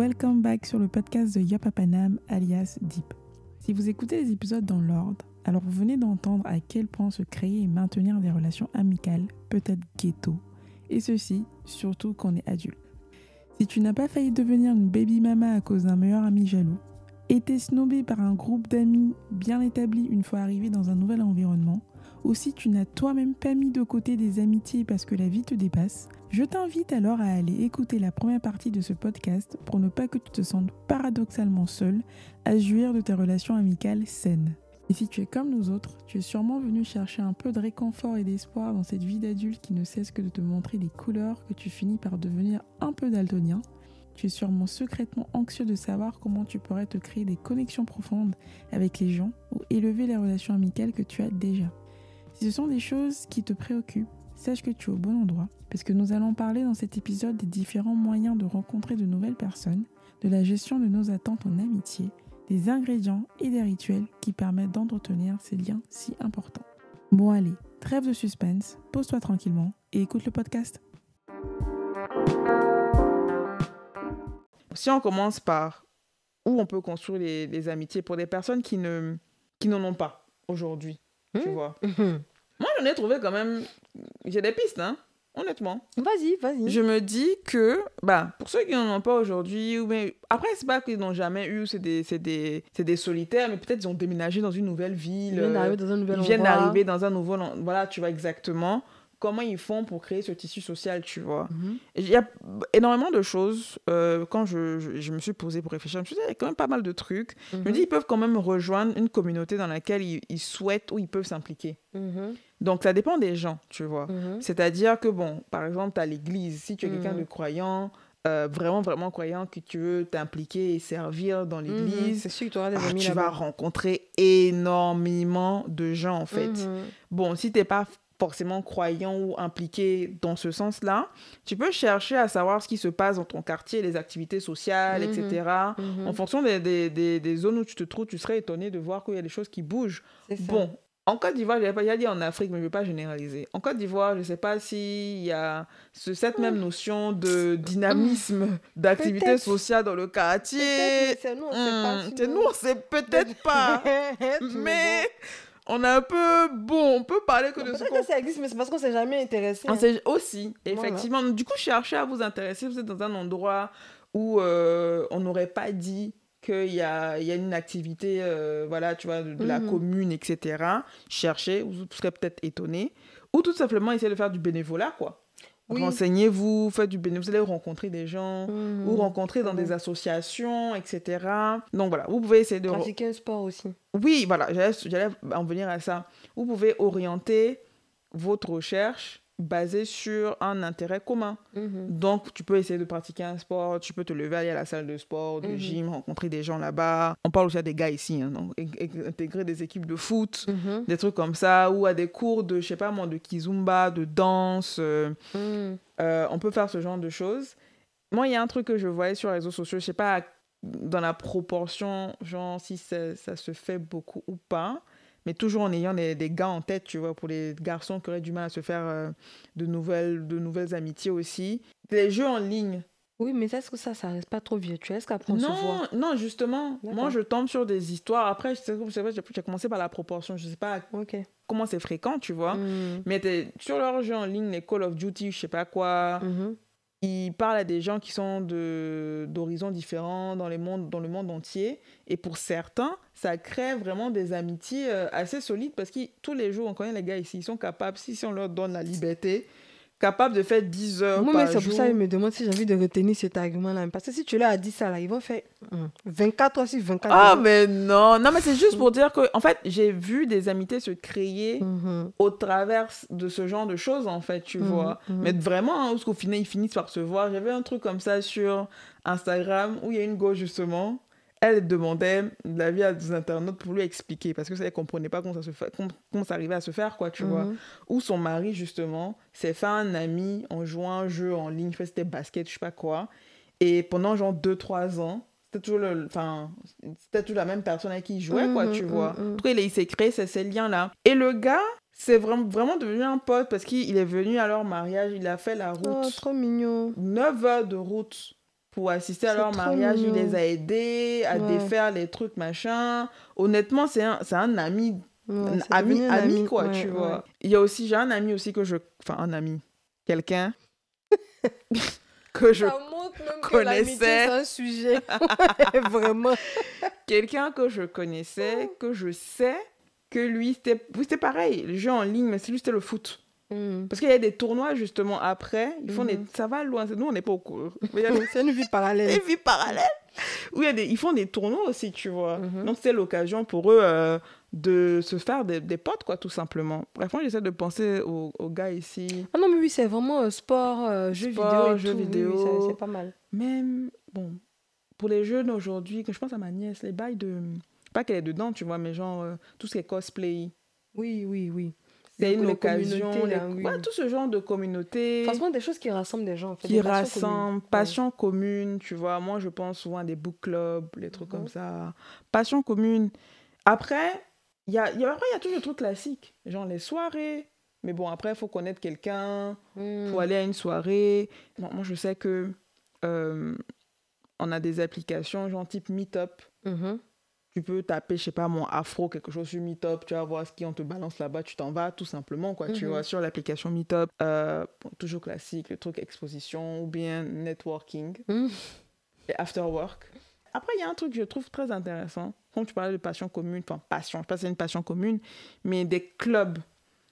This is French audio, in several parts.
welcome back sur le podcast de Yapapanam alias Deep. Si vous écoutez les épisodes dans l'ordre, alors vous venez d'entendre à quel point se créer et maintenir des relations amicales peut être ghetto. Et ceci, surtout quand on est adulte. Si tu n'as pas failli devenir une baby mama à cause d'un meilleur ami jaloux, été snobé par un groupe d'amis bien établi une fois arrivé dans un nouvel environnement, ou si tu n'as toi-même pas mis de côté des amitiés parce que la vie te dépasse, je t'invite alors à aller écouter la première partie de ce podcast pour ne pas que tu te sentes paradoxalement seul à jouir de tes relations amicales saines. Et si tu es comme nous autres, tu es sûrement venu chercher un peu de réconfort et d'espoir dans cette vie d'adulte qui ne cesse que de te montrer des couleurs que tu finis par devenir un peu daltonien. Tu es sûrement secrètement anxieux de savoir comment tu pourrais te créer des connexions profondes avec les gens ou élever les relations amicales que tu as déjà. Si ce sont des choses qui te préoccupent, sache que tu es au bon endroit, parce que nous allons parler dans cet épisode des différents moyens de rencontrer de nouvelles personnes, de la gestion de nos attentes en amitié, des ingrédients et des rituels qui permettent d'entretenir ces liens si importants. Bon allez, trêve de suspense, pose-toi tranquillement et écoute le podcast. Si on commence par où on peut construire les, les amitiés pour des personnes qui ne qui n'en ont pas aujourd'hui, tu Hmm. vois. Mhm. Moi, j'en ai trouvé quand même. J'ai des pistes, hein, honnêtement. Vas-y, vas-y. Je me dis que, bah, pour ceux qui n'en ont pas aujourd'hui, ou mais après, c'est pas qu'ils n'ont jamais eu, c'est des, c'est des, c'est des solitaires, mais peut-être ils ont déménagé dans une nouvelle ville. Ils viennent euh, d'arriver dans un nouvel ils viennent endroit. d'arriver dans un nouveau. Voilà, tu vois exactement comment ils font pour créer ce tissu social, tu vois. Mhm. Il y a énormément de choses. euh, quand je, je, je me suis posée pour réfléchir, je me suis dit, il y a quand même pas mal de trucs. Je me Mhm. dis, ils peuvent quand même rejoindre une communauté dans laquelle ils, ils souhaitent ou ils peuvent s'impliquer. Mhm. Donc, ça dépend des gens, tu vois. C'est-à-dire que, bon, par exemple, tu as l'église. Si tu es quelqu'un de croyant, euh, vraiment, vraiment croyant, que tu veux t'impliquer et servir dans l'église, C'est sûr que tu auras des ah, amis tu vas rencontrer énormément de gens, en fait. Bon, si t'es pas forcément croyant ou impliqué dans ce sens-là, tu peux chercher à savoir ce qui se passe dans ton quartier, les activités sociales, Mhm. etc. Mhm. En fonction des, des, des, des zones où tu te trouves, tu serais étonné de voir qu'il y a des choses qui bougent. Bon, en Côte d'Ivoire, je pas dit en Afrique, mais je ne vais pas généraliser. En Côte d'Ivoire, je ne sais pas s'il y a ce- cette même notion de dynamisme, d'activité Peut-être. sociale dans le quartier. C'est nous, on sait pas, Hmm, c'est nous, on sait peut-être pas. Mais on a un peu... Bon, on peut parler que vois. de ce que ça existe, mais c'est parce qu'on s'est jamais intéressé. on sait aussi, Voilà. effectivement. Du coup, cherchez à vous intéresser. Vous êtes dans un endroit où euh, on n'aurait pas dit qu'il y a, il y a une activité, euh, voilà, tu vois, de, de la Mhm. commune, etc. Cherchez, vous serez peut-être étonné. Ou tout simplement essayer de faire du bénévolat, quoi. Oui. Renseignez-vous, faites du bénévolat, vous allez rencontrer des gens, Mhm. ou rencontrer dans Mhm. des associations, etc. Donc voilà, vous pouvez essayer de... Pratiquer un sport aussi. oui, voilà, j'allais en venir à ça. Vous pouvez orienter votre recherche basée sur un intérêt commun. Mhm. Donc, tu peux essayer de pratiquer un sport, tu peux te lever, aller à la salle de sport, de Mhm. gym, rencontrer des gens là-bas. On parle aussi à des gars ici, hein, donc, in- in- intégrer des équipes de foot, Mhm. des trucs comme ça, ou à des cours de, je sais pas moi, de kizumba, de danse. euh, euh, on peut faire ce genre de choses. Moi, il y a un truc que je voyais sur les réseaux sociaux, je sais pas dans la proportion, genre si ça, ça se fait beaucoup ou pas, mais toujours en ayant des, des gars en tête, tu vois, pour les garçons qui auraient du mal à se faire euh, de, nouvelles, de nouvelles amitiés aussi. Les jeux en ligne. Oui, mais est-ce que ça, ça reste pas trop virtuel Est-ce qu'après on se voit Non, non, justement, moi je tombe sur des histoires. Après, je sais, je sais pas, j'ai commencé par la proportion, je sais pas Ok. comment c'est fréquent, tu vois. Mhm. Mais sur leurs jeux en ligne, les Call of Duty, je sais pas quoi, Mhm. Ils parlent à des gens qui sont d'horizons différents dans, les mondes, dans le monde entier. Et pour certains, ça crée vraiment des amitiés euh, assez solides parce que tous les jours, on connaît les gars ici, ils sont capables, si on leur donne la liberté, capables de faire 10 heures Moi, par mais c'est pour ça je me demande si j'ai envie de retenir cet argument-là. Parce que si tu leur as dit ça, là, ils vont faire hum, 24 heures sur 24 Ah, heures. mais non, non, mais c'est juste pour dire que, en fait, j'ai vu des amitiés se créer Mhm. au travers de ce genre de choses, en fait, tu Mhm, vois. mhm. Mais vraiment, hein, parce qu'au final, ils finissent par se voir. J'avais un truc comme ça sur Instagram où il y a une go, justement. Elle demandait l'avis à des internautes pour lui expliquer parce que ça, elle comprenait pas comment ça se fait, comment, ça arrivait à se faire, quoi, tu vois. Mhm. Où son mari, justement, s'est fait un ami en jouant un jeu en ligne, c'était basket, je sais pas quoi. Et pendant genre 2-3 ans, c'était toujours, le, enfin, c'était toujours la même personne avec qui il jouait, quoi, Mhm, tu vois. mhm, mhm. En tout cas, il, s'est créé ces, ces liens-là. Et le gars, c'est vraiment, vraiment devenu un pote parce qu'il est venu à leur mariage, il a fait la Oh, route. trop mignon. 9 heures de route pour assister à leur mariage. Il les a aidés à Ouais. défaire les trucs, machin. Honnêtement, c'est un, c'est un ami, Ouais, ami, ami, quoi, ouais, tu ouais. vois. Il y a aussi, j'ai un ami aussi que je. Enfin, un ami. Quelqu'un que je Ça montre même que connaissais. l'amitié, c'est un sujet. Vraiment. quelqu'un que je connaissais, que je sais que lui, c'était oui, c'était pareil, le jeu en ligne, mais c'est lui, c'était le foot. Mm. Parce qu'il y a des tournois, justement, après, ils font des... Mhm. Ça va loin, nous, on n'est pas au courant. Mais il y a des C'est une vie parallèle. où il y a des... ils font des tournois aussi, tu vois. Mhm. Donc, c'est l'occasion pour eux euh, de se faire des, des potes, quoi, tout simplement. Bref, moi, j'essaie de penser aux, aux gars ici. Ah non, mais oui, c'est vraiment euh, sport, euh, jeux Sport, vidéo. et jeux tout. Oui, vidéo. oui, c'est pas mal. Même, bon, pour les jeunes aujourd'hui, que je pense à ma nièce, les bails de... Pas qu'elle est dedans, tu vois, mais genre, tout ce qui est cosplay. Oui, oui, oui. C'est une occasion. communautés, les- là, oui. ouais, tout ce genre de communauté Franchement, des choses qui rassemblent des gens. En fait, qui des passions communes. rassemble, passion commune, tu vois. Moi, je pense souvent à des book clubs, les trucs Mhm. comme ça. Passion commune. Après, il y a, y a, après, y a toujours des trucs classiques, genre les soirées. Mais bon, après, il faut connaître quelqu'un, il Mm. faut aller à une soirée. Bon, moi, je sais que euh, on a des applications, genre type Meetup. Mhm. Tu peux taper, je sais pas, mon afro, quelque chose sur Meetup, tu vas voir ce qui on te balance là-bas, tu t'en vas tout simplement, quoi, tu Mhm. vois, sur l'application Meetup. Euh, bon, toujours classique, le truc exposition ou bien networking Mm. et after work. Après, il y a un truc que je trouve très intéressant. Comme tu parlais de passion commune, enfin, passion, je sais pas si c'est une passion commune, mais des clubs.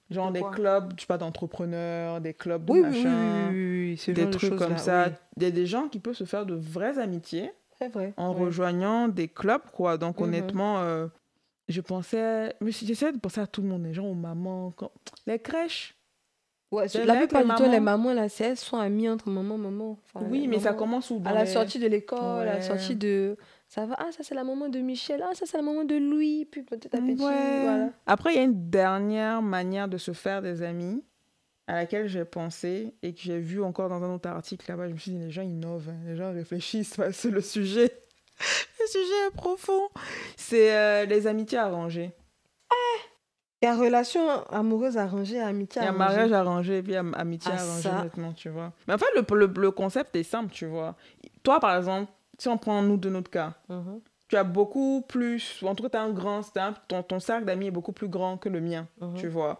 Genre De des clubs, je sais pas, d'entrepreneurs, des clubs de Oui, machin, oui, oui, des de trucs comme ça. Il y a des gens qui peuvent se faire de vraies amitiés vrai. en ouais. rejoignant des clubs, quoi. Donc, Mhm. honnêtement, euh, je pensais... J'essaie de penser à tout le monde, les gens aux mamans, quand- les crèches. Ouais, la plupart du temps, les mamans, là, c'est elles sont amies entre maman, maman. Enfin, oui, mais ça commence où À la les- sortie de l'école, à la sortie de. Ça va, ah, ça c'est la maman de Michel, ah, ça c'est la maman de Louis, puis petit à petit, Ouais. voilà. Après, il y a une dernière manière de se faire des amis à laquelle j'ai pensé et que j'ai vu encore dans un autre article là-bas. Je me suis dit, les gens innovent, hein, les gens réfléchissent parce que le sujet, le sujet est profond. C'est euh, les amitiés arrangées. Il y a relation amoureuse arrangée, amitié Il y a arrangée. mariage arrangé et puis amitié Ah, arrangée, honnêtement, tu vois. Mais en fait, le, le, le concept est simple, tu vois. Toi, par exemple, si on prend nous de notre cas, Mhm, tu as beaucoup plus, en tout cas, tu as un grand, un- ton, ton cercle d'amis est beaucoup plus grand que le mien, mhm. tu vois.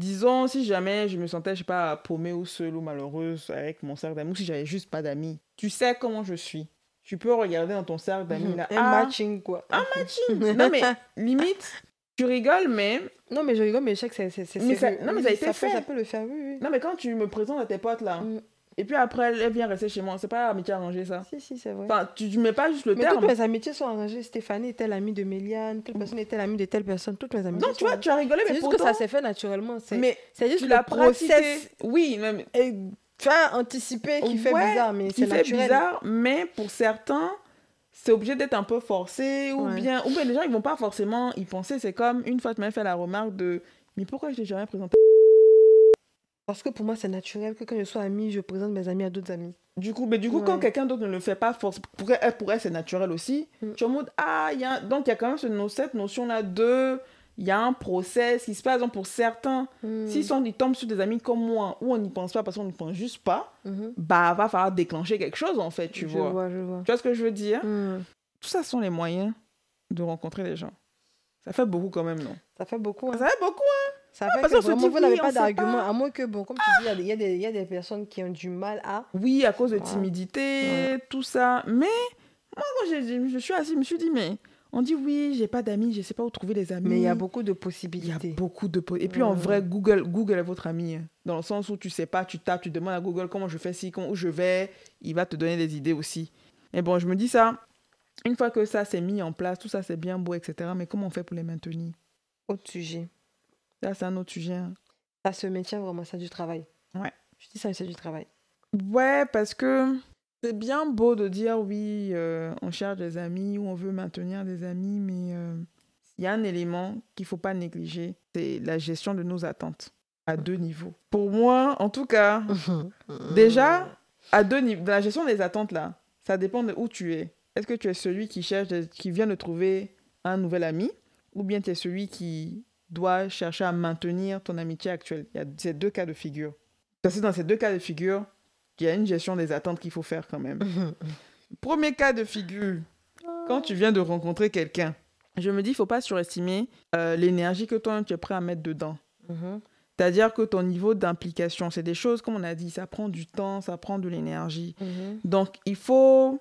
Disons, si jamais je me sentais, je sais pas, paumée ou seule ou malheureuse avec mon cercle d'amis, ou si j'avais juste pas d'amis, tu sais comment je suis. Tu peux regarder dans ton cercle d'amis là. Un ah, matching, quoi. un matching. non, mais limite, tu rigoles, mais Non, mais je rigole, mais je sais que c'est non, mais ça a été peut- fait. Ça peut le faire, oui, oui. Non, mais quand tu me présentes à tes potes là, Mm. Et puis après elle vient rester chez moi, c'est pas amitié arrangée ça. Si, si, c'est vrai. Enfin, tu, tu mets pas juste le mais terme. toutes mes amitiés sont arrangées. Stéphanie était l'amie de Méliane, telle personne était l'amie de telle personne. Toutes mes amitiés Non, tu vois, tu as rigolé, mais juste que pourtant. ça s'est fait naturellement. Mais c'est juste tu le process Oui, mais et, enfin, anticipé qui fait Ouais, bizarre, mais qui c'est fait naturel. bizarre, mais pour certains, c'est obligé d'être un peu forcé ou Ouais. bien. Ou bien les gens, ils vont pas forcément y penser. C'est comme une fois, tu m'as fait la remarque de. Mais pourquoi je t'ai jamais présenté Parce que pour moi, c'est naturel que quand je sois amie, je présente mes amis à d'autres amis. Du coup, mais du coup, quand quelqu'un d'autre ne le fait pas, force, pour elle, pour elle, c'est naturel aussi. Mm. Tu es en mode, ah, il y a... donc il y a quand même ce cette notion-là de. Il y a un process qui se passe. Donc pour certains, Hmm. si on y tombe sur des amis comme moi, où on n'y pense pas parce qu'on n'y pense juste pas, Mhm. bah, va falloir déclencher quelque chose, en fait, tu je vois. vois, je vois. Tu vois ce que je veux dire? Hmm. Tout ça ce sont les moyens de rencontrer les gens. Ça fait beaucoup quand même, non? Ça fait beaucoup. hein. Ça fait beaucoup, hein Ça fait parce que qu'on se vraiment, dit vous n'avez oui, pas d'argument. À moins que, bon, comme tu dis, il y a des- y, des- y a des personnes qui ont du mal à. Oui, à cause de timidité, tout ça. Mais moi, quand je, je suis assise, je me suis dit, mais on dit oui, j'ai pas d'amis, je sais pas où trouver les amis. Mais il y a beaucoup de Il y a possibilités. beaucoup de... Et puis en vrai, Google, Google est votre ami. Dans le sens où tu sais pas, tu tapes, tu demandes à Google comment je fais ci, comment, où je vais. Il va te donner des idées aussi. Mais bon, je me dis ça. Une fois que ça s'est mis en place, tout ça c'est bien beau, etc. Mais comment on fait pour les maintenir? Autre sujet. Ça, c'est un autre sujet. hein. Ça se maintient vraiment, c'est du travail. Ouais. Je dis ça, c'est du travail. Ouais, parce que c'est bien beau de dire oui, euh, on cherche des amis ou on veut maintenir des amis, mais euh, il y a un élément qu'il faut pas négliger, c'est la gestion de nos attentes à deux niveaux. Pour moi, en tout cas, déjà, à deux niveaux, dans la gestion des attentes là, ça dépend de où tu es. Est-ce que tu es celui qui cherche, qui vient de trouver un nouvel ami, ou bien tu es celui qui doit chercher à maintenir ton amitié actuelle Il y a ces deux cas de figure. Parce que dans ces deux cas de figure, il y a une gestion des attentes qu'il faut faire quand même. Premier cas de figure, quand tu viens de rencontrer quelqu'un, je me dis, il faut pas surestimer euh, l'énergie que toi, tu es prêt à mettre dedans. Mhm. C'est-à-dire que ton niveau d'implication, c'est des choses, comme on a dit, ça prend du temps, ça prend de l'énergie. Mhm. Donc, il faut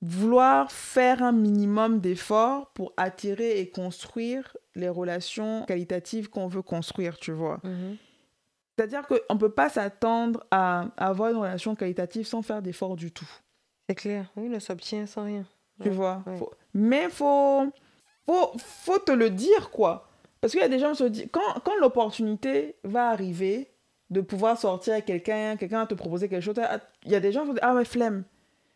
vouloir faire un minimum d'efforts pour attirer et construire les relations qualitatives qu'on veut construire, tu vois. Mhm. C'est-à-dire qu'on ne peut pas s'attendre à avoir une relation qualitative sans faire d'efforts du tout, C'est clair. Oui, ne s'obtient sans rien. tu Ouais, vois. ouais. Faut- Mais faut, faut, faut te le dire, quoi. Parce qu'il y a des gens qui se disent, quand, quand l'opportunité va arriver de pouvoir sortir avec quelqu'un, quelqu'un te proposer quelque chose, il y a des gens qui vont dire, ah ouais, flemme.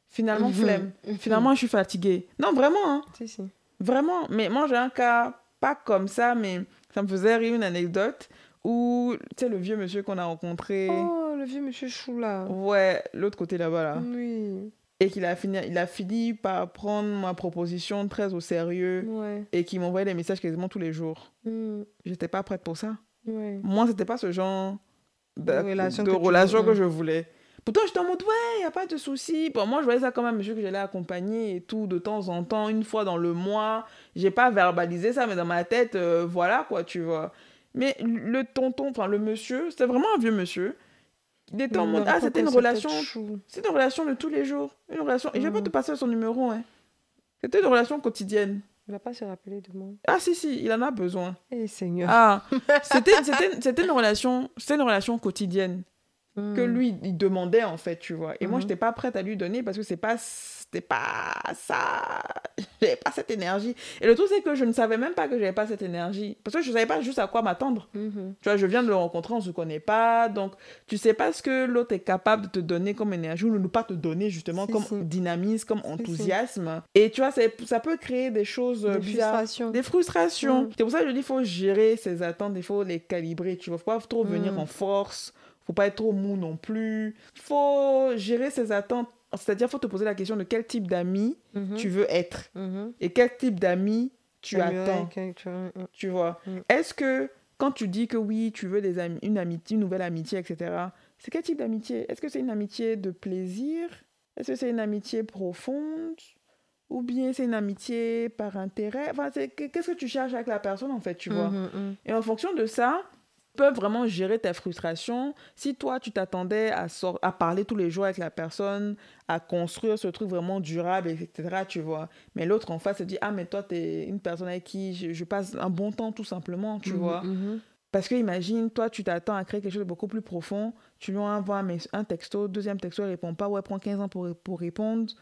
Finalement, Mhm. flemme. Mhm. Finalement, je suis fatiguée. Non, vraiment, hein. Si, si. Vraiment, mais moi j'ai un cas pas comme ça, mais ça me faisait rire une anecdote où, tu sais, le vieux monsieur qu'on a rencontré, Oh, le vieux monsieur Chou là. ouais, l'autre côté là-bas, là, Oui. et qu'il a fini, il a fini par prendre ma proposition très au sérieux Ouais. et qui m'envoyait des messages quasiment tous les jours. Mm. J'étais pas prête pour ça. Ouais. Moi, c'était pas ce genre de, De relation de que relation que je voulais. Pourtant, j'étais en mode, ouais, y a pas de souci. Bon, moi, je voyais ça comme un monsieur que j'allais accompagner et tout, de temps en temps, une fois dans le mois. J'ai pas verbalisé ça, mais dans ma tête, euh, voilà, quoi, tu vois. Mais le tonton, enfin, le monsieur, c'était vraiment un vieux monsieur. Il était en Mais mode, on ah, c'était une relation, c'est une relation de tous les jours. Une relation, et je vais pas Mm. te passer son numéro, hein. C'était une relation quotidienne. Il va pas se rappeler de moi. Ah, si, si, il en a besoin. Eh Seigneur. Ah, c'était, c'était, c'était une relation, c'était une relation quotidienne Mm. que lui il demandait en fait tu vois et moi Mhm. j'étais pas prête à lui donner parce que c'est pas c'était pas ça j'avais pas cette énergie et le truc c'est que je ne savais même pas que j'avais pas cette énergie parce que je savais pas juste à quoi m'attendre Mhm. tu vois je viens de le rencontrer on se connaît pas donc tu sais pas ce que l'autre est capable de te donner comme énergie ou ne pas te donner justement comme dynamisme comme si. enthousiasme et tu vois c'est- ça peut créer des choses euh, Des bizarres frustrations. des frustrations. Mm. C'est pour ça que je dis il faut gérer ses attentes, il faut les calibrer. Tu vois, faut pas trop venir Mm. en force, faut pas être trop mou non plus. Il faut gérer ses attentes. C'est-à-dire, faut te poser la question de quel type d'ami Mhm. tu veux être Mhm. et quel type d'ami tu attends. tu- mm. Vois. Mm. Est-ce que quand tu dis que oui, tu veux des une amitié, une nouvelle amitié, etc., c'est quel type d'amitié? Est-ce que c'est une amitié de plaisir? Est-ce que c'est une amitié profonde? Ou bien c'est une amitié par intérêt? Enfin, c'est- qu'est-ce que tu cherches avec la personne, en fait, tu vois? Mhm, mhm. et en fonction de ça, peuvent vraiment gérer ta frustration. Si toi, tu t'attendais à, à parler tous les jours avec la personne, à construire ce truc vraiment durable, etc., tu vois. Mais l'autre en face se dit, ah, mais toi, tu es une personne avec qui je, je passe un bon temps, tout simplement, tu Mhm, vois. mhm. Parce que imagine, toi, tu t'attends à créer quelque chose de beaucoup plus profond. Tu lui envoies un, texto, deuxième texto, il répond pas. Ouais, prend 15 ans pour, pour répondre.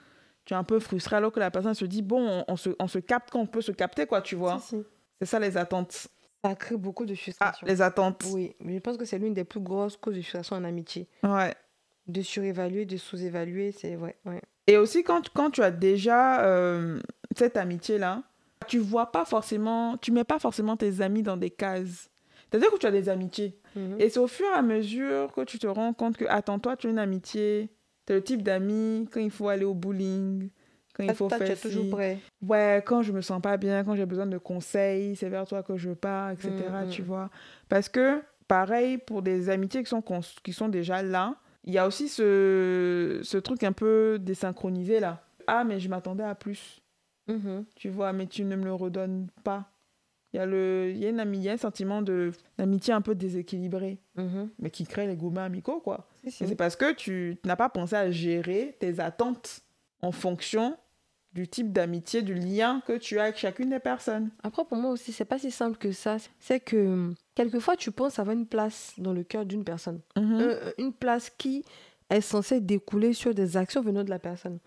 Tu es un peu frustré alors que la personne se dit, bon, on, on se, on se capte quand on peut se capter, quoi, tu vois. Si, si. C'est ça les attentes. Ça crée beaucoup de Ah, frustration. les attentes. Oui, mais je pense que c'est l'une des plus grosses causes de frustration en amitié. Ouais. De surévaluer, de sous-évaluer, c'est ouais, ouais. Et aussi, quand, quand tu as déjà euh, cette amitié-là, tu vois pas forcément, tu mets pas forcément tes amis dans des cases. C'est-à-dire que tu as des amitiés. Mhm. Et c'est au fur et à mesure que tu te rends compte que, attends, toi, tu as une amitié, tu es le type d'ami quand il faut aller au bowling, quand il faut tu es toujours prêt. Ouais, quand je me sens pas bien, quand j'ai besoin de conseils, c'est vers toi que je pars, etc. Mm, mm. Tu vois. Parce que, pareil, pour des amitiés qui sont, qui sont déjà là, il y a aussi ce, ce truc un peu désynchronisé là. Ah, mais je m'attendais à plus, Mhm. tu vois, mais tu ne me le redonnes pas. Il y a, le, y a, une ami- il y a un sentiment d'amitié un peu déséquilibré, Mhm. mais qui crée les gourmets amicaux, quoi. Si, si. Et c'est parce que tu n'as pas pensé à gérer tes attentes en fonction du type d'amitié, du lien que tu as avec chacune des personnes. Après, pour moi aussi, c'est pas si simple que ça. C'est que hum, quelquefois, tu penses avoir une place dans le cœur d'une personne. Mhm. Euh, une place qui est censée découler sur des actions venant de la personne.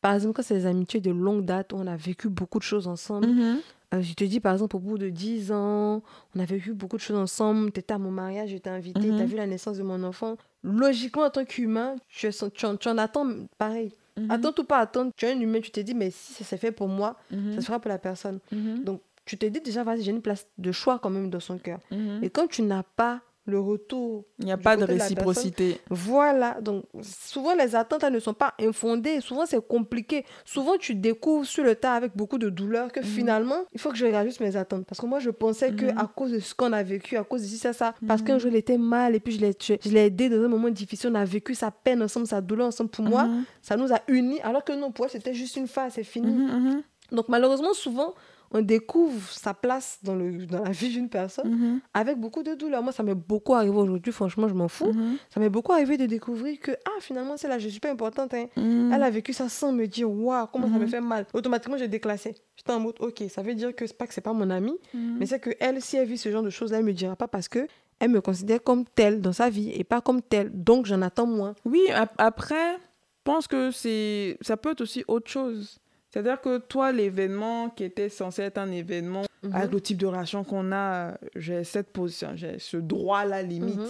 Par exemple, quand c'est des amitiés de longue date, où on a vécu beaucoup de choses ensemble. Mhm. Euh, je te dis, par exemple, au bout de 10 ans, on a vécu beaucoup de choses ensemble. Tu étais à mon mariage, je t'ai invité, tu as Mhm. vu la naissance de mon enfant. Logiquement, en tant qu'humain, tu, en, tu en attends pareil. Mhm. Attends ou pas attendre, tu es un humain, tu t'es dit, mais si ça s'est fait pour moi, Mhm. ça se fera pour la personne. Mhm. Donc, tu t'es dit déjà, vas-y, j'ai une place de choix quand même dans son cœur. Mhm. Et quand tu n'as pas le retour. Il n'y a pas de réciprocité. Voilà, donc souvent les attentes elles ne sont pas infondées, souvent c'est compliqué. Souvent tu découvres sur le tas avec beaucoup de douleur que finalement il faut que je réajuste mes attentes. Parce que moi je pensais que Mhm. à cause de ce qu'on a vécu, à cause de ci, ça, ça, parce qu'un jour il était mal et puis je l'ai je, je l'ai aidé dans un moment difficile, on a vécu sa peine ensemble, sa douleur ensemble. Pour moi, Mhm. ça nous a unis, alors que non, pour elle c'était juste une phase, c'est fini. Mhm, mhm, Donc malheureusement, souvent on découvre sa place dans, le, dans la vie d'une personne mhm, avec beaucoup de douleur. Moi, ça m'est beaucoup arrivé aujourd'hui, franchement, je m'en fous. mhm, Ça m'est beaucoup arrivé de découvrir que, ah, finalement, c'est là, je suis pas importante. hein. mhm. Elle a vécu ça sans me dire, waouh, comment ça me fait mal. Automatiquement, j'ai déclassé. J'étais en mode, ok, ça veut dire que c'est pas que c'est pas mon amie, mais c'est que elle, si elle vit ce genre de choses, elle me dira pas parce que elle me considère comme telle dans sa vie et pas comme telle. Donc, j'en attends moins. Oui, ap- après, je pense que c'est ça peut être aussi autre chose. C'est-à-dire que toi, l'événement qui était censé être un événement, Mhm. avec le type de relation qu'on a, j'ai cette position, j'ai ce droit-là limite Mhm.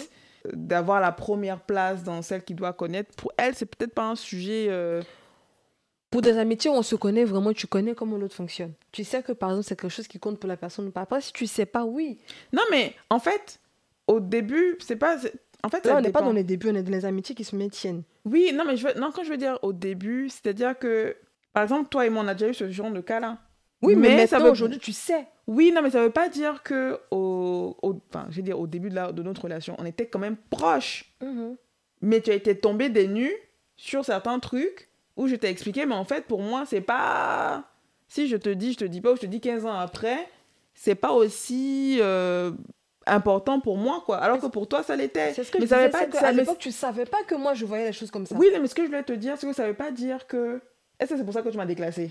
euh, d'avoir la première place dans celle qu'il doit connaître. Pour elle, c'est peut-être pas un sujet... euh, Pour des amitiés où on se connaît vraiment, tu connais comment l'autre fonctionne. Tu sais que, par exemple, c'est quelque chose qui compte pour la personne ou pas. Après, si tu sais pas, oui. Non, mais en fait, au début, c'est pas... En fait, Là, on n'est pas dans les débuts, on est dans les amitiés qui se maintiennent. Oui, non, mais je veux... non, quand je veux dire au début, c'est-à-dire que, par exemple, toi et moi, on a déjà eu ce genre de cas-là. Oui, mais, Mais ça veut- aujourd'hui, tu sais. Oui, non, mais ça veut pas dire que au, au- enfin, je veux dire, au début de, la, de notre relation, on était quand même proches. Mhm. Mais tu as été tombé des nues sur certains trucs où je t'ai expliqué, mais en fait, pour moi, c'est pas. Si je te dis, je te dis pas, ou je te dis 15 ans après, c'est pas aussi euh, important pour moi, quoi. Alors que pour toi, ça l'était. C'est ce que mais je ça disais, pas c'est que ça à l'époque, tu savais pas que moi, je voyais les choses comme ça. Oui, mais ce que je voulais te dire, c'est que ça veut pas dire que. Est-ce que c'est pour ça que tu m'as déclassé?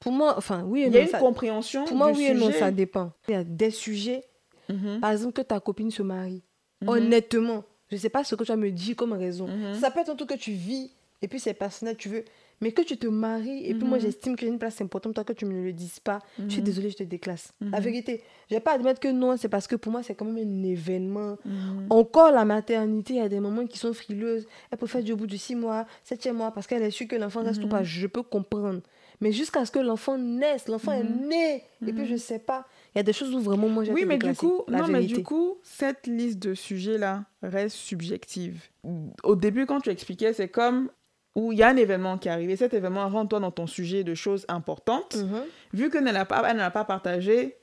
Pour moi, enfin, oui et Il y a une ça- compréhension. Pour moi, du oui et non, ça dépend. Il y a des sujets, Mhm, par exemple, que ta copine se marie. mhm, Honnêtement, je sais pas ce que tu vas me dire comme raison. mhm. Ça peut être un truc que tu vis et puis c'est personnel, tu veux. Mais que tu te maries et puis moi, Mhm. j'estime y a une place importante, toi que tu me le dises pas. Je suis Mhm. désolée, je te déclasse. La Mhm. vérité, je vais pas admettre que non, c'est parce que pour moi, c'est quand même un événement. Encore la maternité, il y a des mamans qui sont frileuses. Elle peut faire du bout de six mois, septième mois, parce qu'elle est sûre que l'enfant reste ou pas. Je peux comprendre. Mais jusqu'à ce que l'enfant naisse, l'enfant est né. Et puis je sais pas. Il y a des choses où vraiment moi j'ai Oui, mais du coup, non, mais du coup, cette liste de sujets-là reste subjective. Au début, quand tu expliquais, c'est comme où il y a un événement qui est arrivé. Cet événement rentre-toi dans ton sujet de choses importantes. Mhm. Vu qu'elle ne l'a pas, elle ne pas partagé,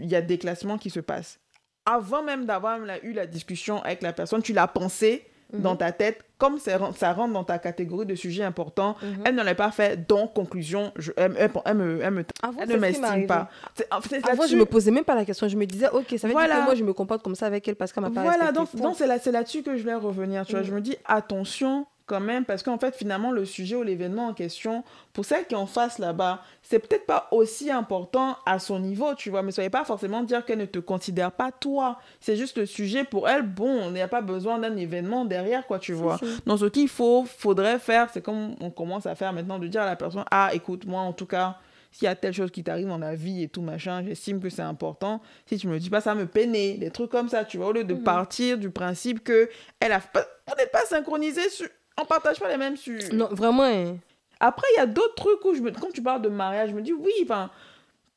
il y a des classements qui se passent. Avant même d'avoir eu la discussion avec la personne, tu l'as pensé dans Mhm. ta tête, comme ça, ren- ça rentre dans ta catégorie de sujets importants. Mhm. Elle ne l'a pas fait, donc conclusion, je, elle, elle- elle me, elle me- Avant, elle ne m'estime pas. Avant, je là-dessus- me posais même pas la question. Je me disais, ok, ça veut dire que moi, je me comporte comme ça avec elle parce qu'elle m'a pas Voilà, donc c'est là, là-dessus que je voulais revenir. Tu vois, je me dis attention quand même, parce qu'en fait, finalement, le sujet ou l'événement en question, pour celle qui est en face là-bas, c'est peut-être pas aussi important à son niveau, tu vois, mais veut pas forcément dire qu'elle ne te considère pas toi. C'est juste le sujet pour elle, bon, il n'y a pas besoin d'un événement derrière, quoi, tu vois. Donc, ce qu'il faut, faudrait faire, c'est comme on commence à faire maintenant, de dire à la personne, ah, écoute, moi, en tout cas, s'il y a telle chose qui t'arrive dans la vie et tout, machin, j'estime que c'est important. Si tu me dis pas, ça me peine. Des trucs comme ça, tu vois, au lieu de Mhm. partir du principe que elle a on n'est pas synchronisé, sur... on partage pas les mêmes sujets. Non, vraiment. hein. Après, il y a d'autres trucs où, je me... quand tu parles de mariage, je me dis, oui, enfin,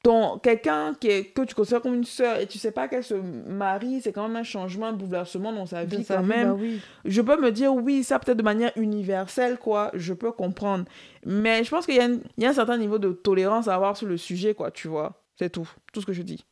ton... quelqu'un est... que tu considères comme une sœur et tu sais pas qu'elle se marie, c'est quand même un changement, un bouleversement dans sa Dans vie sa quand vie, même bah oui. je peux me dire oui, ça peut-être de manière universelle, quoi, je peux comprendre. Mais je pense qu'il y, une- y a un certain niveau de tolérance à avoir sur le sujet, quoi, tu vois. C'est tout, tout ce que je dis.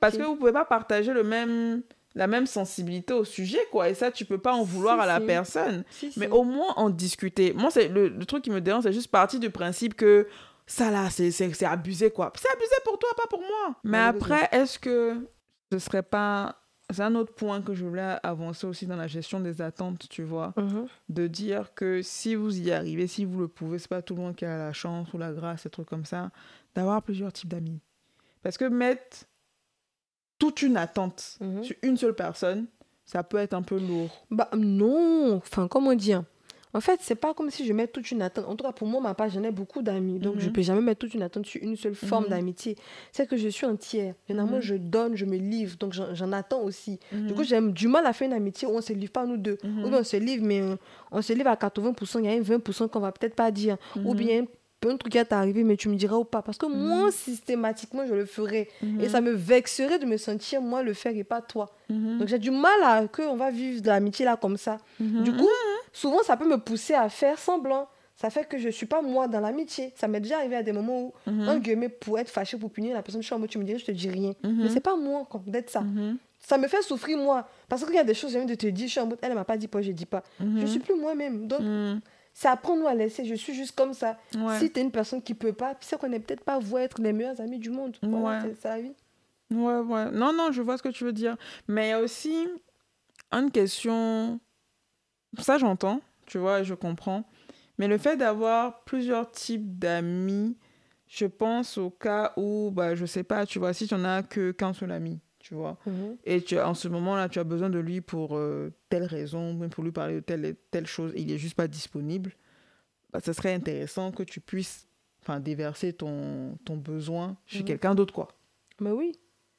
Parce que vous pouvez pas partager le même, la même sensibilité au sujet, quoi. Et ça, tu peux pas en vouloir Si, à la si. personne. Si. Mais au moins en discuter. Moi, c'est le, le truc qui me dérange, c'est juste partir du principe que ça là, c'est abusé, quoi. C'est abusé pour toi, pas pour moi. Mais après, est-ce que ce serait pas... C'est un autre point que je voulais avancer aussi dans la gestion des attentes, tu vois Mhm. de dire que si vous y arrivez, si vous le pouvez, c'est pas tout le monde qui a la chance ou la grâce, des trucs comme ça, d'avoir plusieurs types d'amis. Parce que mettre toute une attente Mhm. sur une seule personne, ça peut être un peu lourd. Bah non, enfin comment dire En fait, c'est pas comme si je mets toute une attente. En tout cas, pour moi, ma part, j'en ai beaucoup d'amis. Donc, je Mhm. peux jamais mettre toute une attente sur une seule forme Mhm. d'amitié. C'est que je suis entière. Généralement, je donne, je me livre. Donc, j'en attends aussi. Du coup, j'aime du mal à faire une amitié où on se livre pas nous deux. Ou bien on se livre, mais on se livre à 80%, il y a un 20% qu'on va peut-être pas dire. Ou bien un truc qui va arrivé, mais tu me diras ou pas. Parce que moi, systématiquement, je le ferai. Et ça me vexerait de me sentir, moi, le faire et pas toi. Mhm. Donc j'ai du mal à que on va vivre de l'amitié là comme ça. Mhm. Du coup, souvent, ça peut me pousser à faire semblant. Ça fait que je suis pas moi dans l'amitié. Ça m'est déjà arrivé à des moments où, Mhm. un guillemets, pour être fâché, pour punir la personne, je suis en mode, tu me dis, je te dis rien. Mhm. Mais c'est pas moi d'être ça. Mhm. Ça me fait souffrir moi. Parce qu'il y a des choses, j'ai envie de te dire, je suis en mode, elle m'a pas dit pas, je dis pas. Je suis plus moi-même. Donc, Mhm. C'est apprendre à laisser. Je suis juste comme ça. Ouais. Si tu es une personne qui peut pas, c'est qu'on est peut-être pas voué être les meilleurs amis du monde. Voilà, Ouais. c'est- la vie. Ouais, ouais. Non, non, je vois ce que tu veux dire. Mais il y a aussi une question. Ça, j'entends, tu vois, et je comprends. Mais le fait d'avoir plusieurs types d'amis, je pense au cas où, bah, je sais pas, tu vois, si tu n'en as que qu'un seul ami, tu vois, Mhm. et tu, en ce moment-là, tu as besoin de lui pour euh, telle raison, même pour lui parler de telle, telle chose, il est juste pas disponible, bah, ça serait intéressant que tu puisses enfin, déverser ton, ton besoin chez Mhm. quelqu'un d'autre, quoi. Mais oui,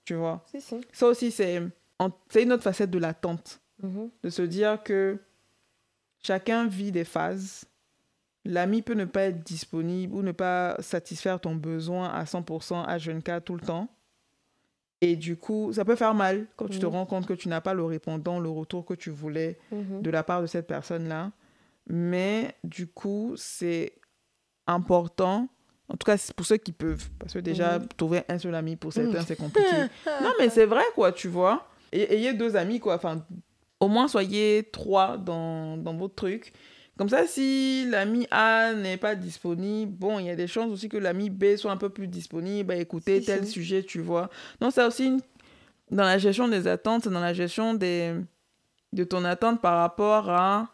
Tu vois si, si. ça aussi, c'est une autre facette de l'attente. Mhm. De se dire que chacun vit des phases. L'ami peut ne pas être disponible ou ne pas satisfaire ton besoin à 100% à 24 tout le temps. Et du coup, ça peut faire mal quand tu te Mhm. rends compte que tu n'as pas le répondant, le retour que tu voulais Mhm. de la part de cette personne-là. Mais du coup, c'est important, en tout cas c'est pour ceux qui peuvent, parce que déjà, Mhm. trouver un seul ami pour certains, c'est compliqué. non, mais c'est vrai, quoi, tu vois. Et, ayez deux amis, quoi. Enfin, au moins, soyez trois dans, dans votre truc. Comme ça, si l'ami A n'est pas disponible, bon, il y a des chances aussi que l'ami B soit un peu plus disponible à écouter Si, tel si. sujet, tu vois. Donc, ça aussi, une- dans la gestion des attentes, dans la gestion des, de ton attente par rapport à,